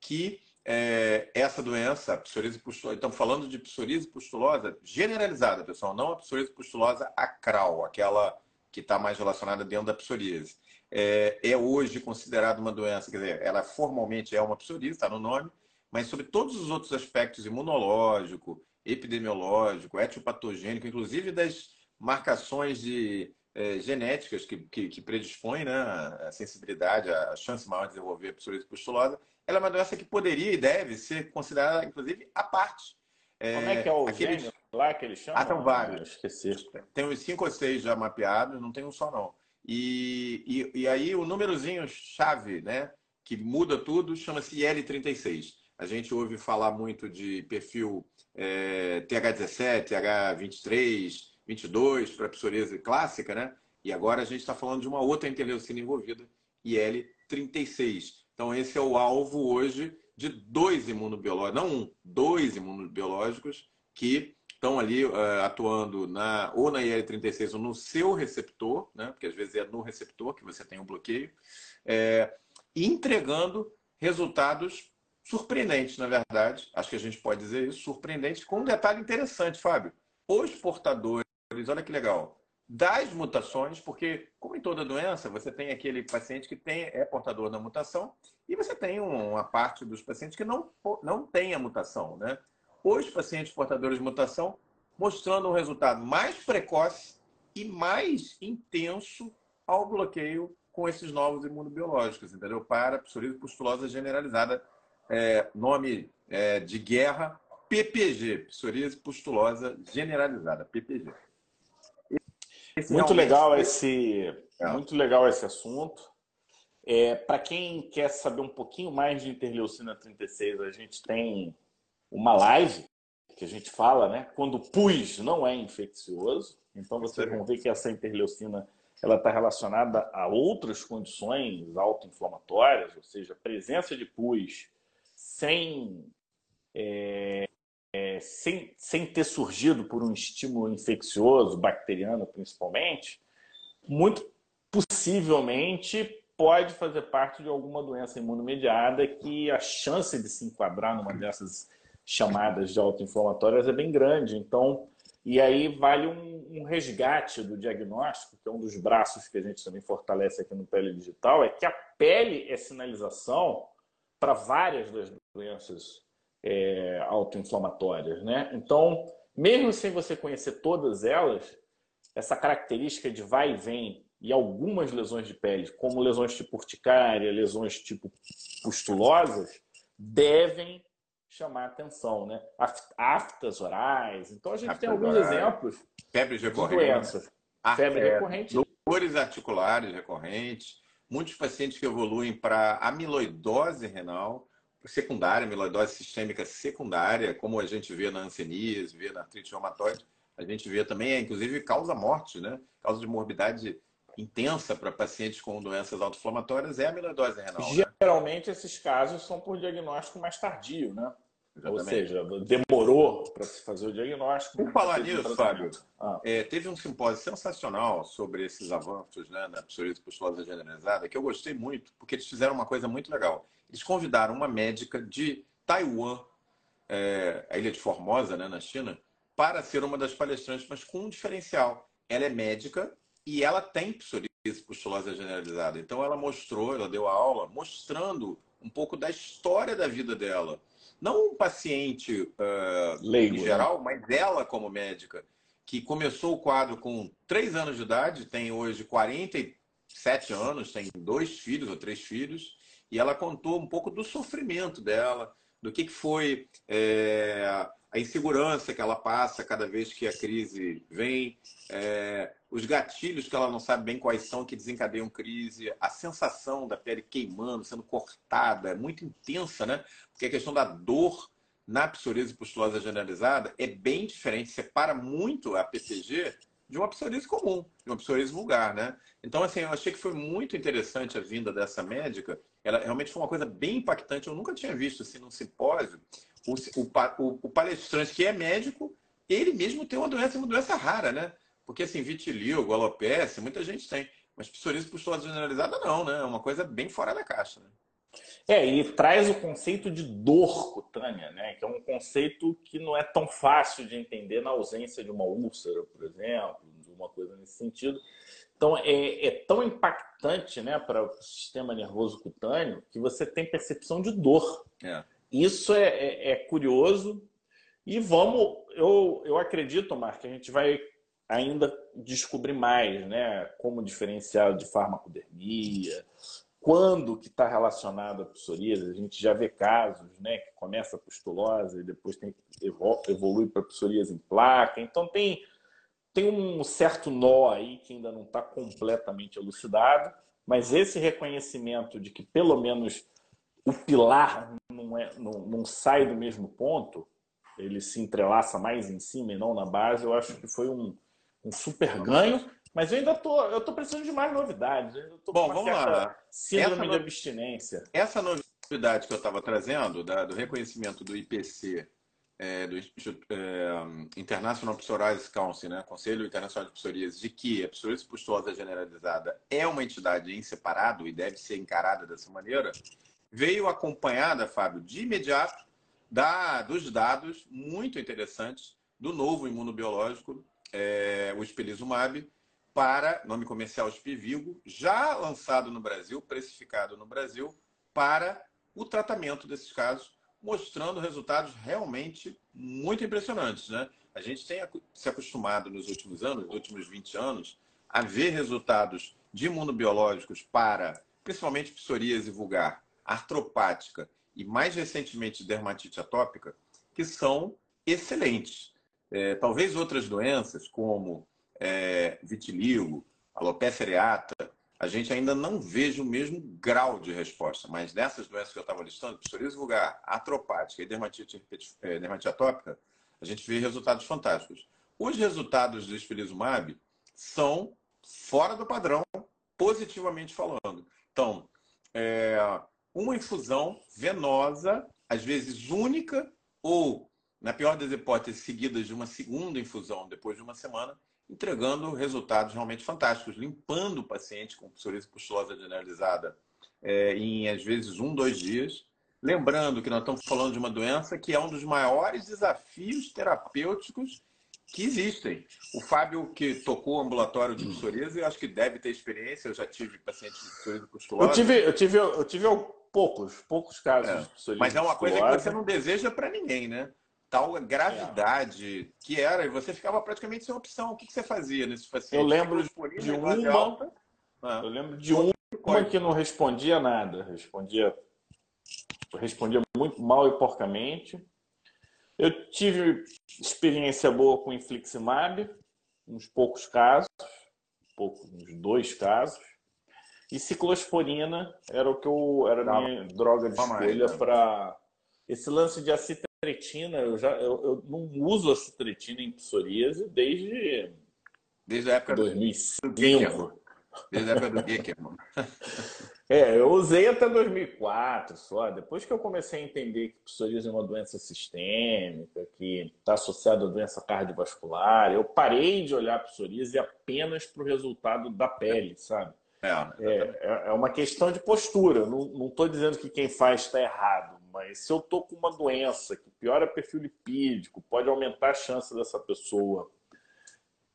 [SPEAKER 2] que é, essa doença, psoríase pustulosa, estamos falando de psoríase pustulosa generalizada, pessoal, não a psoríase pustulosa acral, aquela que está mais relacionada dentro da psoríase. É, é, hoje considerada uma doença, quer dizer, ela formalmente é uma psoríase, está no nome, mas sobre todos os outros aspectos imunológico, epidemiológico, etiopatogênico, inclusive das marcações de é, genéticas que, que, que predispõem né, a sensibilidade, a chance maior de desenvolver a psoríase pustulosa, ela é uma doença que poderia e deve ser considerada, inclusive, à parte.
[SPEAKER 1] É, Como é que é o aqueles... gênio lá que eles chamam?
[SPEAKER 2] Ah, são vários.
[SPEAKER 1] Esqueci.
[SPEAKER 2] Tem uns cinco ou seis já mapeados, não tem um só não. E, e, e aí o númerozinho chave, né, que muda tudo, chama-se IL36. A gente ouve falar muito de perfil é, TH17, TH23, 22 para psoríase clássica, né? E agora a gente está falando de uma outra interleucina envolvida, IL-36. Então, esse é o alvo hoje de dois imunobiológicos, não um, dois imunobiológicos que estão ali uh, atuando na, ou na IL-36 ou no seu receptor, né? porque às vezes é no receptor que você tem um bloqueio, é, entregando resultados surpreendentes, na verdade, acho que a gente pode dizer isso, surpreendentes, com um detalhe interessante, Fábio. Os portadores olha que legal, das mutações, porque, como em toda doença, você tem aquele paciente que tem, é portador da mutação e você tem uma parte dos pacientes que não, não tem a mutação. Né? Os pacientes portadores de mutação mostrando um resultado mais precoce e mais intenso ao bloqueio com esses novos imunobiológicos, entendeu? Para psoríase pustulosa generalizada, é, nome é, de guerra, PPG, psoríase pustulosa generalizada, PPG.
[SPEAKER 1] Esse muito legal esse, é. muito legal esse assunto. É, Para quem quer saber um pouquinho mais de interleucina 36, a gente tem uma live que a gente fala, né? Quando o pus não é infeccioso. Então vocês vão ver que essa interleucina ela está relacionada a outras condições autoinflamatórias, ou seja, presença de pus sem é, é, sem, sem ter surgido por um estímulo infeccioso, bacteriano principalmente, muito possivelmente pode fazer parte de alguma doença imunomediada que a chance de se enquadrar numa dessas chamadas de autoinflamatórias é bem grande. Então, e aí vale um, um, resgate do diagnóstico, que é um dos braços que a gente também fortalece aqui no Pele Digital, é que a pele é sinalização para várias das doenças é, autoinflamatórias. Né? Então, mesmo sem você conhecer todas elas, essa característica de vai e vem e algumas lesões de pele, como lesões tipo urticária, lesões tipo pustulosas, devem chamar atenção, né? Aftas orais. Então a gente Aftas tem alguns orais, exemplos
[SPEAKER 2] febre recorrente, de doenças. Febre recorrente. Dores articulares recorrentes. Muitos pacientes que evoluem para amiloidose renal, secundária, amiloidose sistêmica secundária, como a gente vê na anseníase, vê na artrite reumatoide, a gente vê também, é, inclusive, causa morte, né? Causa de morbidade intensa para pacientes com doenças autoinflamatórias é a amiloidose renal.
[SPEAKER 1] Né? Geralmente, né? esses casos são por diagnóstico mais tardio, né? Exatamente. Ou seja, demorou para se fazer o diagnóstico.
[SPEAKER 2] Por falar nisso, Fábio, ah. é, teve um simpósio sensacional sobre esses avanços né, na psoríase pustulosa generalizada, que eu gostei muito, porque eles fizeram uma coisa muito legal. Eles convidaram uma médica de Taiwan, é, a ilha de Formosa, né, na China, para ser uma das palestrantes, mas com um diferencial. Ela é médica e ela tem psoríase pustulosa generalizada. Então ela mostrou, ela deu a aula mostrando um pouco da história da vida dela. Não um paciente uh, Leigo, em né? geral, né? mas ela como médica, que começou o quadro com 3 anos de idade, tem hoje 47 anos, tem dois filhos ou três filhos, e ela contou um pouco do sofrimento dela, do que, que foi é, a insegurança que ela passa cada vez que a crise vem, é, os gatilhos que ela não sabe bem quais são que desencadeiam crise, a sensação da pele queimando, sendo cortada, é muito intensa, né? Porque a questão da dor na psoríase pustulosa generalizada é bem diferente, separa muito a PPG de uma psoríase comum, de uma psoríase vulgar, né? Então, assim, eu achei que foi muito interessante a vinda dessa médica. Ela realmente foi uma coisa bem impactante. Eu nunca tinha visto assim num simpósio o, o, o, palestrante que é médico, ele mesmo tem uma doença, uma doença rara, né? Porque assim, vitiligo, alopecia, muita gente tem. Mas psoríase pustulosa generalizada não, né? É uma coisa bem fora da caixa, né?
[SPEAKER 1] É, e traz o conceito de dor cutânea, né? Que é um conceito que não é tão fácil de entender na ausência de uma úlcera, por exemplo, de uma coisa nesse sentido. Então, é, é tão impactante né, para o sistema nervoso cutâneo que você tem percepção de dor. É. Isso é, é, é, curioso. E vamos, eu, eu acredito, Mark, que a gente vai ainda descobrir mais, né? Como diferenciar de farmacodermia, quando que está relacionado à psoríase. A gente já vê casos, né? Que começa a pustulose e depois tem, evolui para psoríase em placa. Então tem, tem um certo nó aí que ainda não está completamente elucidado, mas esse reconhecimento de que pelo menos o pilar não, é, não, não sai do mesmo ponto, ele se entrelaça mais em cima e não na base, eu acho que foi um, um super ganho. Mas eu ainda tô, eu tô precisando de mais novidades.
[SPEAKER 2] Bom, vamos lá.
[SPEAKER 1] Síndrome essa de abstinência.
[SPEAKER 2] Essa novidade que eu estava trazendo, da, do reconhecimento do IPC, é, do é, International Psoriasis Council, né, Conselho Internacional de Psoríase, de que a psoríase pustulosa generalizada é uma entidade em separado e deve ser encarada dessa maneira, veio acompanhada, Fábio, de imediato da, dos dados muito interessantes do novo imunobiológico, é, o Spelizumab, para, nome comercial Spivigo, já lançado no Brasil, precificado no Brasil, para o tratamento desses casos, mostrando resultados realmente muito impressionantes. Né? A gente tem se acostumado nos últimos anos, nos últimos 20 anos, a ver resultados de imunobiológicos para, principalmente psoríase vulgar, artropática e, mais recentemente, dermatite atópica, que são excelentes. É, talvez outras doenças, como é, vitiligo, alopecia areata, a gente ainda não veja o mesmo grau de resposta, mas nessas doenças que eu estava listando, psoríase vulgar, artropática e dermatite, é, dermatite atópica, a gente vê resultados fantásticos. Os resultados do espelizumab são fora do padrão, positivamente falando. Então, é, uma infusão venosa, às vezes única, ou, na pior das hipóteses, seguidas de uma segunda infusão depois de uma semana, entregando resultados realmente fantásticos, limpando o paciente com psoríase pustulosa generalizada é, em, às vezes, um, dois dias. Lembrando que nós estamos falando de uma doença que é um dos maiores desafios terapêuticos que existem. O Fábio, que tocou o ambulatório de psoríase, eu acho que deve ter experiência. Eu já tive paciente de psoríase pustulosa.
[SPEAKER 1] Eu tive, eu tive, eu tive poucos, poucos casos
[SPEAKER 2] é. de Mas é uma coisa que você não deseja para ninguém, né? Tal gravidade é. que era, e você ficava praticamente sem opção. O que, que você fazia nesse paciente?
[SPEAKER 1] Eu lembro de uma, alta, ah. eu lembro de uma que não respondia nada, respondia, respondia muito mal e porcamente. Eu tive experiência boa com infliximab, uns poucos casos, poucos, uns dois casos. E ciclosporina era o que eu era a minha droga de escolha né? para esse lance de acitretina. Eu já eu, eu não uso acitretina em psoríase desde
[SPEAKER 2] desde a época
[SPEAKER 1] 2005.
[SPEAKER 2] Do desde a época do Geckerman. *laughs*
[SPEAKER 1] É, eu usei até 2004 só. Depois que eu comecei a entender que psoríase é uma doença sistêmica, que está associada à doença cardiovascular, eu parei de olhar psoríase apenas para o resultado da pele, sabe? É, é, é, é uma questão de postura. Não estou dizendo que quem faz está errado, mas se eu estou com uma doença que piora perfil lipídico, pode aumentar a chance dessa pessoa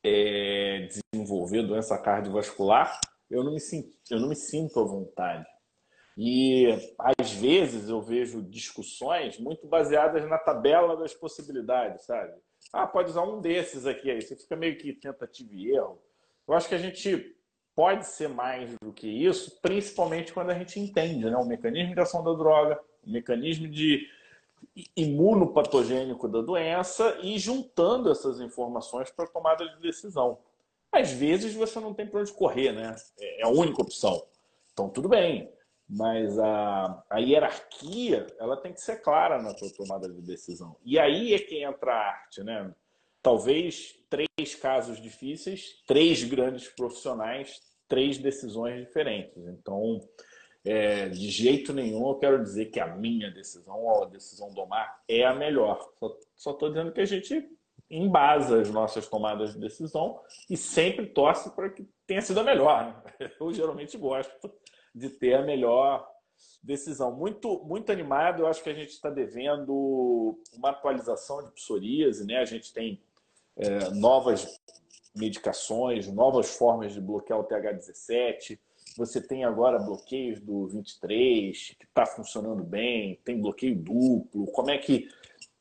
[SPEAKER 1] é, desenvolver doença cardiovascular, eu não, me sinto, eu não me sinto à vontade. E às vezes eu vejo discussões muito baseadas na tabela das possibilidades, sabe? Ah, pode usar um desses aqui, aí você fica meio que tentativa e erro. Eu acho que a gente pode ser mais do que isso, principalmente quando a gente entende né? o mecanismo de ação da droga, o mecanismo de imunopatogênico da doença e juntando essas informações para tomada de decisão. Às vezes você não tem para onde correr, né? É, é a única opção. Então tudo bem, mas a, a hierarquia ela tem que ser clara na sua tomada de decisão. E aí é que entra a arte, né? Talvez três casos difíceis, três grandes profissionais, três decisões diferentes. Então, é, de jeito nenhum eu quero dizer que a minha decisão ou a decisão do Omar é a melhor. Só estou dizendo que a gente embasa as nossas tomadas de decisão e sempre torce para que tenha sido a melhor. Né? *laughs* Eu geralmente gosto de ter a melhor decisão. Muito, muito animado, eu acho que a gente está devendo uma atualização de psoríase, né? A gente tem é, novas medicações, novas formas de bloquear o TH17, você tem agora bloqueios do 23, que está funcionando bem, tem bloqueio duplo, como é que.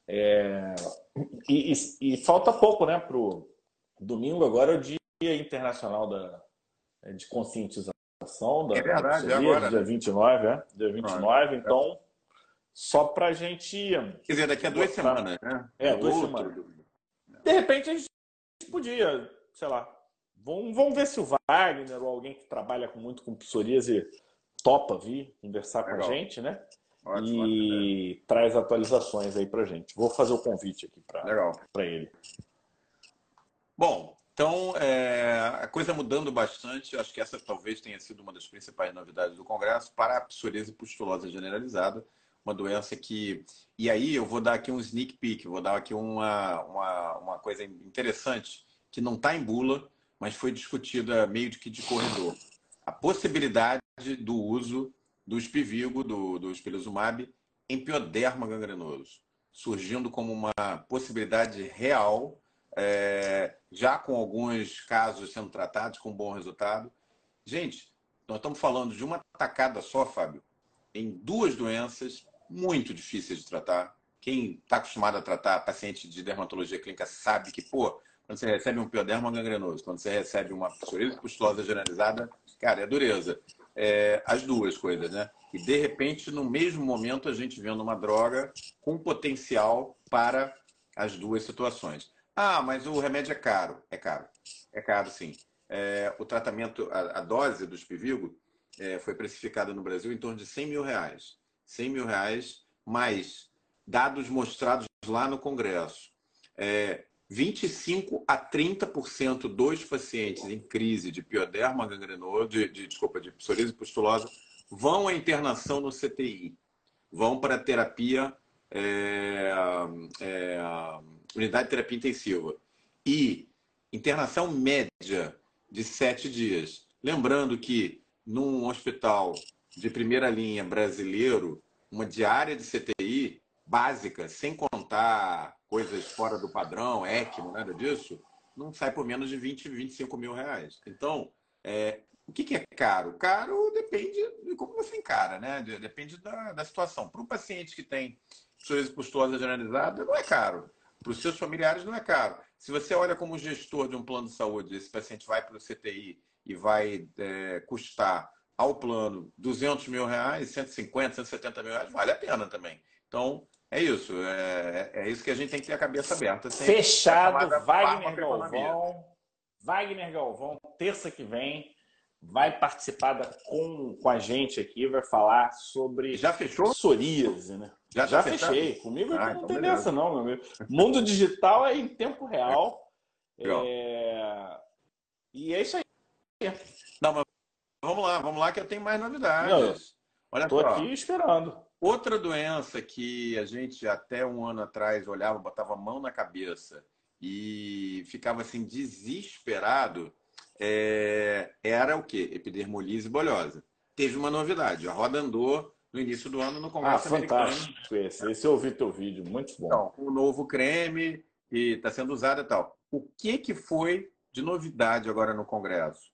[SPEAKER 1] É... E, e, e, falta pouco, né, para o domingo, agora é o Dia Internacional da, é, de Conscientização da,
[SPEAKER 2] é verdade,
[SPEAKER 1] da
[SPEAKER 2] agora,
[SPEAKER 1] dia 29, é? Dia 29, então, só para a gente.
[SPEAKER 2] Quer dizer, daqui a duas semanas, né?
[SPEAKER 1] É, duas Outro. semanas. De repente a gente podia, sei lá, Vamos, vamos ver se o Wagner ou alguém que trabalha muito com psoríase topa vir conversar Legal. com a gente, né? Ótimo, e ótimo. traz atualizações aí para gente. Vou fazer o convite aqui para ele.
[SPEAKER 2] Bom, então é, a coisa mudando bastante. Acho que essa talvez tenha sido uma das principais novidades do Congresso para a psoríase pustulosa generalizada, uma doença que. E aí eu vou dar aqui um sneak peek, vou dar aqui uma, uma, uma coisa interessante que não está em bula, mas foi discutida meio que de corredor. A possibilidade do uso do espivigo, do, do em pioderma gangrenoso, surgindo como uma possibilidade real, é, já com alguns casos sendo tratados com bom resultado. Gente, nós estamos falando de uma tacada só, Fábio, em duas doenças muito difíceis de tratar. Quem está acostumado a tratar paciente de dermatologia clínica sabe que, pô, quando você recebe um pioderma gangrenoso, quando você recebe uma psoríase pustulosa generalizada, cara, é dureza. É, as duas coisas, né? E de repente, no mesmo momento, a gente vendo uma droga com potencial para as duas situações. Ah, mas o remédio é caro. É caro. É caro, sim. É, o tratamento, a, a, dose do Spivigo é, foi precificada no Brasil em torno de 100 mil reais. 100 mil reais, mais dados mostrados lá no Congresso. É, 25 a 30% dos pacientes em crise de pioderma gangrenoso, de, de, desculpa, de psoríase pustulosa, vão à internação no CTI, vão para a terapia, é, é, unidade de terapia intensiva. E internação média de sete dias. Lembrando que num hospital de primeira linha brasileiro, uma diária de CTI básica, sem contar coisas fora do padrão, ECMO, nada disso, não sai por menos de 20, 25 mil reais. Então, é, o que, que, é caro? Caro depende de como você encara, né? Depende da, da situação. Para o paciente que tem psoríase pustuosa generalizada não é caro. Para os seus familiares não é caro. Se você olha como gestor de um plano de saúde, esse paciente vai para o CTI e vai é, custar ao plano 200 mil reais, 150, 170 mil reais, vale a pena também. Então, é isso. É, é isso que a gente tem que ter a cabeça aberta.
[SPEAKER 1] Fechado, Wagner Galvão. Wagner Galvão, terça que vem, vai participar da, com, com a gente aqui, vai falar sobre.
[SPEAKER 2] Já fechou?
[SPEAKER 1] Psoríase, né? Já, já fechei. Comigo ah, não então tem beleza. dessa, não, meu amigo. Mundo digital é em tempo real. *laughs* É... E é isso aí.
[SPEAKER 2] Não, mas vamos lá, vamos lá que eu tenho mais novidades.
[SPEAKER 1] Olha Estou aqui esperando.
[SPEAKER 2] Outra doença que a gente até um ano atrás olhava, botava a mão na cabeça e ficava assim desesperado, é... era o quê? Epidermolise bolhosa. Teve uma novidade, a roda andou no início do ano no Congresso
[SPEAKER 1] ah, americano. fantástico esse. Esse eu ouvi teu vídeo, muito bom. Então,
[SPEAKER 2] o novo creme que está sendo usado e tal. O que, que foi de novidade agora no Congresso?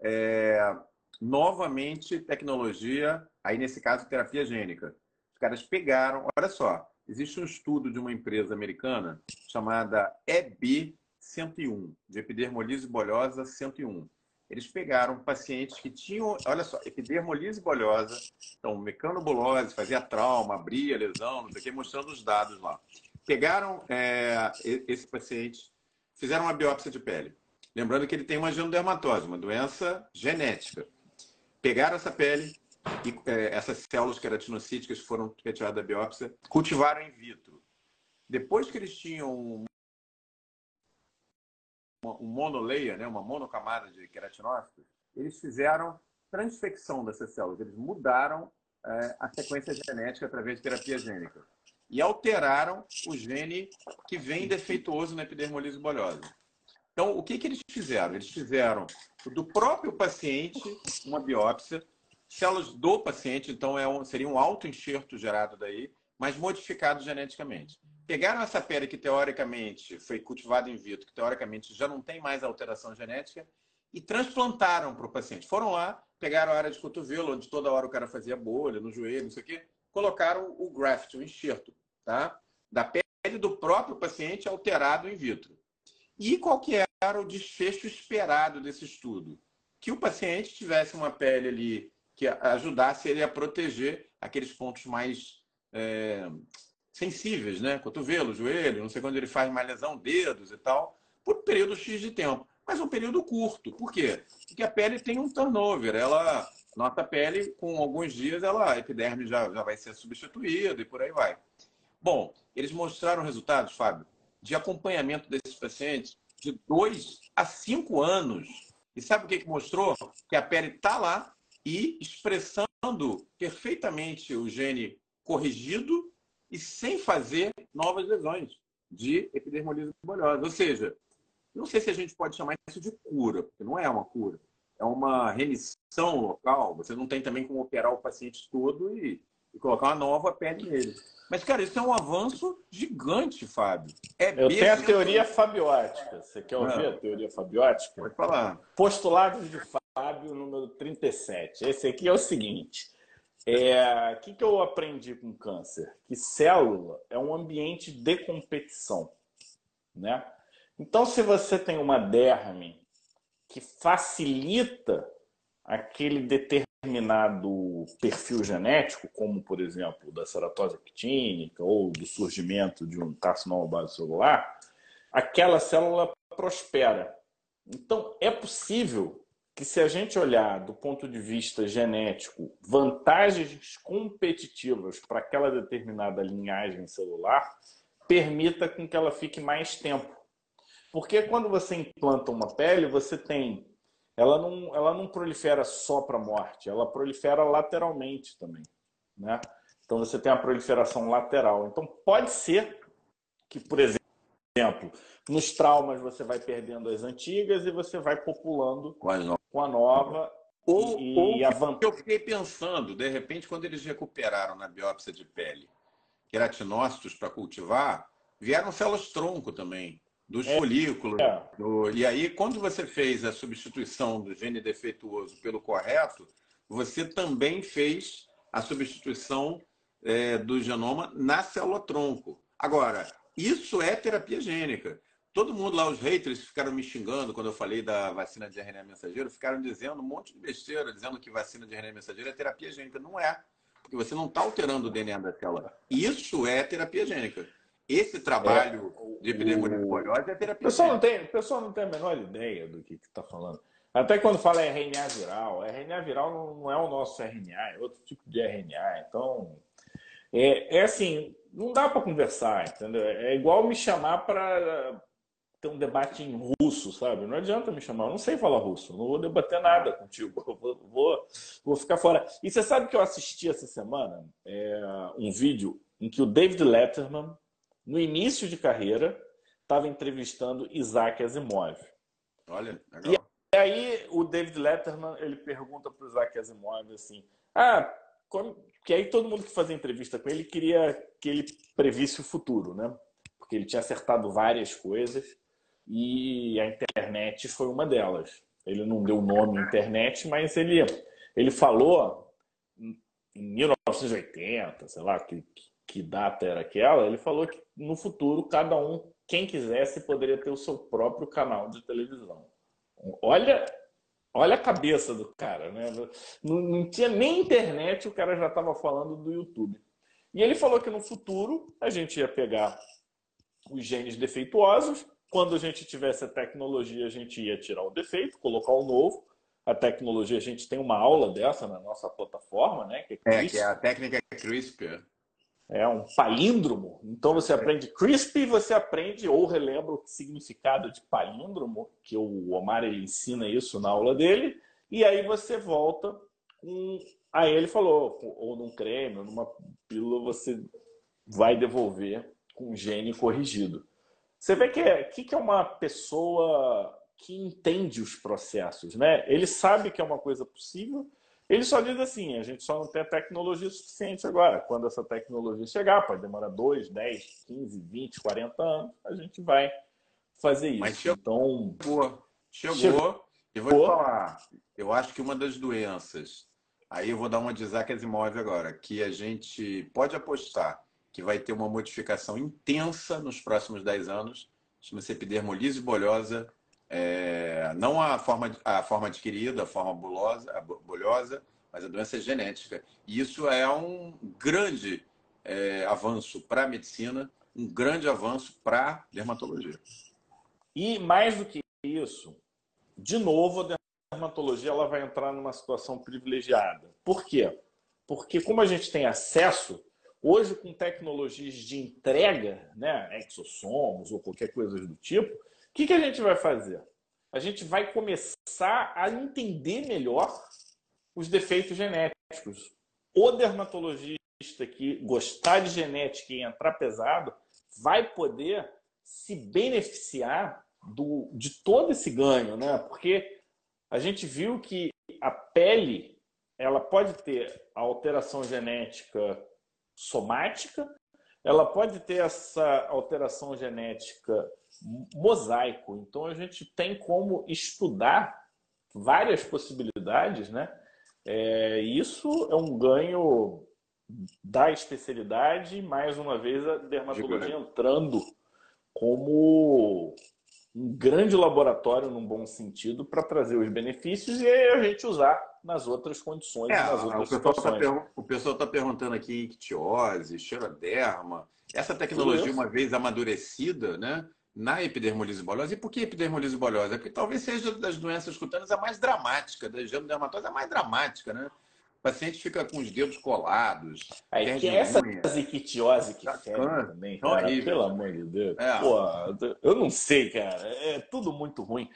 [SPEAKER 2] É, novamente, tecnologia, aí nesse caso, terapia gênica. Caras pegaram, olha só, existe um estudo de uma empresa americana chamada EB 101, de epidermolise bolhosa 101 eles pegaram pacientes que tinham, olha só, epidermolise bolhosa, então mecanobulose, fazia trauma, abria lesão, não sei o que, mostrando os dados lá. Pegaram é, esse paciente, fizeram uma biópsia de pele. Lembrando que ele tem uma genodermatose, uma doença genética. Pegaram essa pele e é, essas células queratinocíticas foram retiradas da biópsia, cultivaram in vitro. Depois que eles tinham um monolayer, né, uma monocamada de queratinócitos, eles fizeram transfecção dessas células, eles mudaram é, a sequência genética através de terapia gênica e alteraram o gene que vem defeituoso na epidermolise bolhosa. Então, o que, que eles fizeram? Eles fizeram do próprio paciente uma biópsia, células do paciente, então é um, seria um auto-enxerto gerado daí, mas modificado geneticamente pegaram essa pele que teoricamente foi cultivada in vitro, que teoricamente já não tem mais alteração genética, e transplantaram para o paciente. Foram lá, pegaram a área de cotovelo, onde toda hora o cara fazia bolha, no joelho, não sei o quê, colocaram o graft, o enxerto, tá? da pele do próprio paciente alterado in vitro. E qual que era o desfecho esperado desse estudo? Que o paciente tivesse uma pele ali que ajudasse ele a proteger aqueles pontos mais é, sensíveis, né? Cotovelo, joelho, não sei quando ele faz mais lesão, dedos e tal, por um período X de tempo. Mas um período curto. Por quê? Porque a pele tem um turnover. Ela, nossa pele, com alguns dias, ela, a epiderme já, já vai ser substituída e por aí vai. Bom, eles mostraram resultados, Fábio, de acompanhamento desses pacientes de 2 a 5 anos. E sabe o que, que mostrou? Que a pele está lá e expressando perfeitamente o gene corrigido e sem fazer novas lesões de epidermolise bolhosa. Ou seja, não sei se a gente pode chamar isso de cura, porque não é uma cura. É uma remissão local. Você não tem também como operar o paciente todo e, e colocar uma nova pele nele. Mas, cara, isso é um avanço gigante, Fábio.
[SPEAKER 1] É Eu tenho a teoria fabiótica. Você quer ouvir a teoria fabiótica?
[SPEAKER 2] Pode falar.
[SPEAKER 1] Postulados de 37. Esse aqui é o seguinte. É, o que, que eu aprendi com câncer? Que célula é um ambiente de competição. Né? Então, se você tem uma derme que facilita aquele determinado perfil genético, como, por exemplo, da ceratose actínica ou do surgimento de um carcinoma base celular, aquela célula prospera. Então, é possível que se a gente olhar do ponto de vista genético vantagens competitivas para aquela determinada linhagem celular, permita com que ela fique mais tempo. Porque quando você implanta uma pele, você tem ela não, ela não prolifera só para morte, ela prolifera lateralmente também, né? Então você tem a proliferação lateral. Então pode ser que, por exemplo, nos traumas você vai perdendo as antigas e você vai populando com a nova. Com a nova
[SPEAKER 2] ou, e, ou e a eu fiquei pensando, de repente, quando eles recuperaram na biópsia de pele queratinócitos para cultivar, vieram células tronco também, dos é, folículos. É. Do... E aí, quando você fez a substituição do gene defeituoso pelo correto, você também fez a substituição é, do genoma na célula-tronco. Agora, isso é terapia gênica. Todo mundo lá, os haters, ficaram me xingando quando eu falei da vacina de RNA mensageiro, ficaram dizendo um monte de besteira, dizendo que vacina de RNA mensageiro é terapia gênica. Não é, porque você não está alterando o DNA da célula. Isso é terapia gênica. Esse trabalho é, de epidermolifoliose é terapia
[SPEAKER 1] pessoal gênica. Não tem, o pessoal não tem a menor ideia do que está falando. Até quando fala RNA viral, RNA viral não é o nosso RNA, é outro tipo de RNA. Então, é, é assim, não dá para conversar, entendeu? É igual me chamar para ter um debate em russo, sabe? Não adianta me chamar, eu não sei falar russo, não vou debater nada contigo, *laughs* vou, vou, vou ficar fora. E você sabe que eu assisti essa semana é, um vídeo em que o David Letterman, no início de carreira, estava entrevistando Isaac Asimov.
[SPEAKER 2] Olha, legal.
[SPEAKER 1] E aí o David Letterman ele pergunta para o Isaac Asimov assim, ah, como... que aí todo mundo que fazia entrevista com ele queria que ele previsse o futuro, né? Porque ele tinha acertado várias coisas e a internet foi uma delas. Ele não deu o nome internet, mas ele, ele falou em 1980, sei lá que, que data era aquela, ele falou que no futuro cada um, quem quisesse, poderia ter o seu próprio canal de televisão. Olha, olha a cabeça do cara, né? Não, não tinha nem internet, o cara já estava falando do YouTube. E ele falou que no futuro a gente ia pegar os genes defeituosos quando a gente tivesse a tecnologia, a gente ia tirar o defeito, colocar o novo. A tecnologia, a gente tem uma aula dessa na nossa plataforma, né?
[SPEAKER 2] Que é, é que é a técnica CRISPR.
[SPEAKER 1] É um palíndromo. Então você aprende CRISP e você aprende ou relembra o significado de palíndromo, que o Omar ele ensina isso na aula dele, e aí você volta com. Aí ele falou, ou num creme, ou numa pílula, você vai devolver com gene corrigido. Você vê que é, que, que é uma pessoa que entende os processos, né? Ele sabe que é uma coisa possível, ele só diz assim: a gente só não tem a tecnologia suficiente agora. Quando essa tecnologia chegar, pode demorar 2, 10, 15, 20, 40 anos, a gente vai fazer isso.
[SPEAKER 2] Mas chegou, então, chegou, chegou. E vou te falar: eu acho que uma das doenças, aí eu vou dar uma de Isaac Asimov agora, que a gente pode apostar que vai ter uma modificação intensa nos próximos 10 anos, chama-se epidermolise bolhosa, é, não a forma, a forma adquirida, a forma bulosa, bolhosa, mas a doença genética. E isso é um grande é, avanço para a medicina, um grande avanço para a dermatologia.
[SPEAKER 1] E mais do que isso, de novo, a dermatologia ela vai entrar numa situação privilegiada. Por quê? Porque como a gente tem acesso Hoje, com tecnologias de entrega, né, exossomos ou qualquer coisa do tipo, o que, que a gente vai fazer? A gente vai começar a entender melhor os defeitos genéticos. O dermatologista que gostar de genética e entrar pesado vai poder se beneficiar do, de todo esse ganho, né? Porque a gente viu que a pele ela pode ter a alteração genética somática, ela pode ter essa alteração genética mosaico. Então a gente tem como estudar várias possibilidades, né? É, isso é um ganho da especialidade, mais uma vez a dermatologia entrando como um grande laboratório, num bom sentido, para trazer os benefícios e a gente usar nas outras condições, é, nas outras
[SPEAKER 2] o pessoal Tá o pessoal está perguntando aqui ictiose, xeroderma. Essa tecnologia, uma vez amadurecida, né? Na epidermolise bolhosa. E por que epidermolise bolhosa? Porque talvez seja das doenças cutâneas a mais dramática, da genodermatose a mais dramática, né? O paciente fica com os dedos colados.
[SPEAKER 1] Aí que é essa ziquitiose que fere também, cara, pelo amor de Deus. É. Pô, eu não sei, cara. É tudo muito ruim.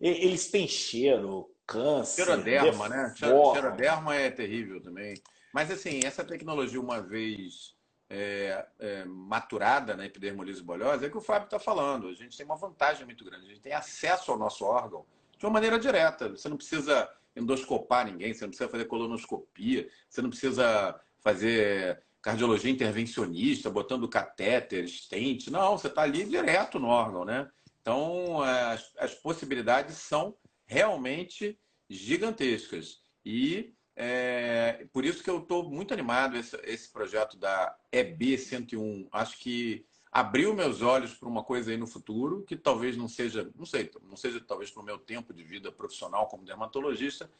[SPEAKER 1] Eles têm cheiro, câncer.
[SPEAKER 2] Xeroderma, né? Xeroderma é terrível também. Mas, assim, essa tecnologia, uma vez é, é, maturada na epidermolise bolhosa, é o que o Fábio está falando. A gente tem uma vantagem muito grande. A gente tem acesso ao nosso órgão de uma maneira direta. Você não precisa endoscopar ninguém, você não precisa fazer colonoscopia, você não precisa fazer cardiologia intervencionista, botando catéter, stent. Não, você está ali direto no órgão, né? Então, as, as possibilidades são realmente gigantescas. E É, por isso que eu estou muito animado esse, esse projeto da EB 101. Acho que abriu meus olhos para uma coisa aí no futuro que talvez não seja, não sei, não seja talvez para o meu tempo de vida profissional como dermatologista,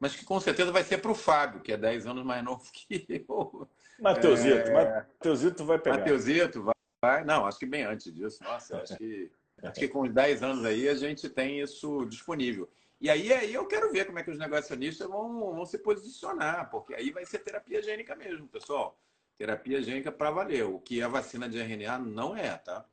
[SPEAKER 2] mas que com certeza vai ser para o Fábio, que é 10 anos mais novo *laughs* que eu.
[SPEAKER 1] Mateusito, é... Mateusito vai pegar.
[SPEAKER 2] Mateusito vai, vai. Não, acho que bem antes disso. Nossa, acho que, acho que com os 10 anos aí a gente tem isso disponível. E aí, aí eu quero ver como é que os negacionistas vão, vão se posicionar, porque aí vai ser terapia gênica mesmo, pessoal. Terapia gênica para valer, o que a vacina de RNA não é, tá?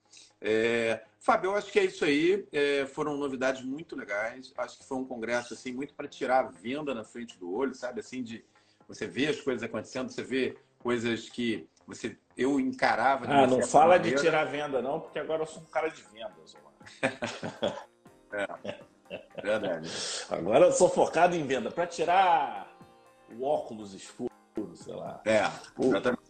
[SPEAKER 2] É, Fábio, eu acho que é isso aí. É, foram novidades muito legais. Acho que foi um congresso assim muito para tirar a venda na frente do olho, sabe? Assim de você ver as coisas acontecendo, você vê coisas que você eu encarava.
[SPEAKER 1] ah, não fala maneira. de tirar venda não, porque agora eu sou um cara de vendas. *laughs*
[SPEAKER 2] é. Verdade.
[SPEAKER 1] Agora eu sou focado em venda. Para tirar o óculos escuro, sei lá.
[SPEAKER 2] É, exatamente.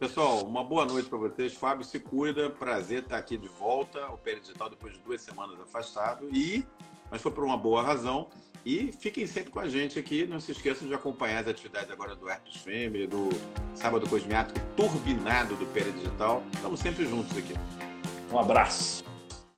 [SPEAKER 2] Pessoal, uma boa noite para vocês. Fábio, se cuida. Prazer estar aqui de volta ao Pé Digital depois de duas semanas afastado. E, mas foi por uma boa razão. E fiquem sempre com a gente aqui. Não se esqueçam de acompanhar as atividades agora do Herpes Fêmea, do Sábado Cosmiático Turbinado do Pé Digital. Estamos sempre juntos aqui.
[SPEAKER 1] Um abraço.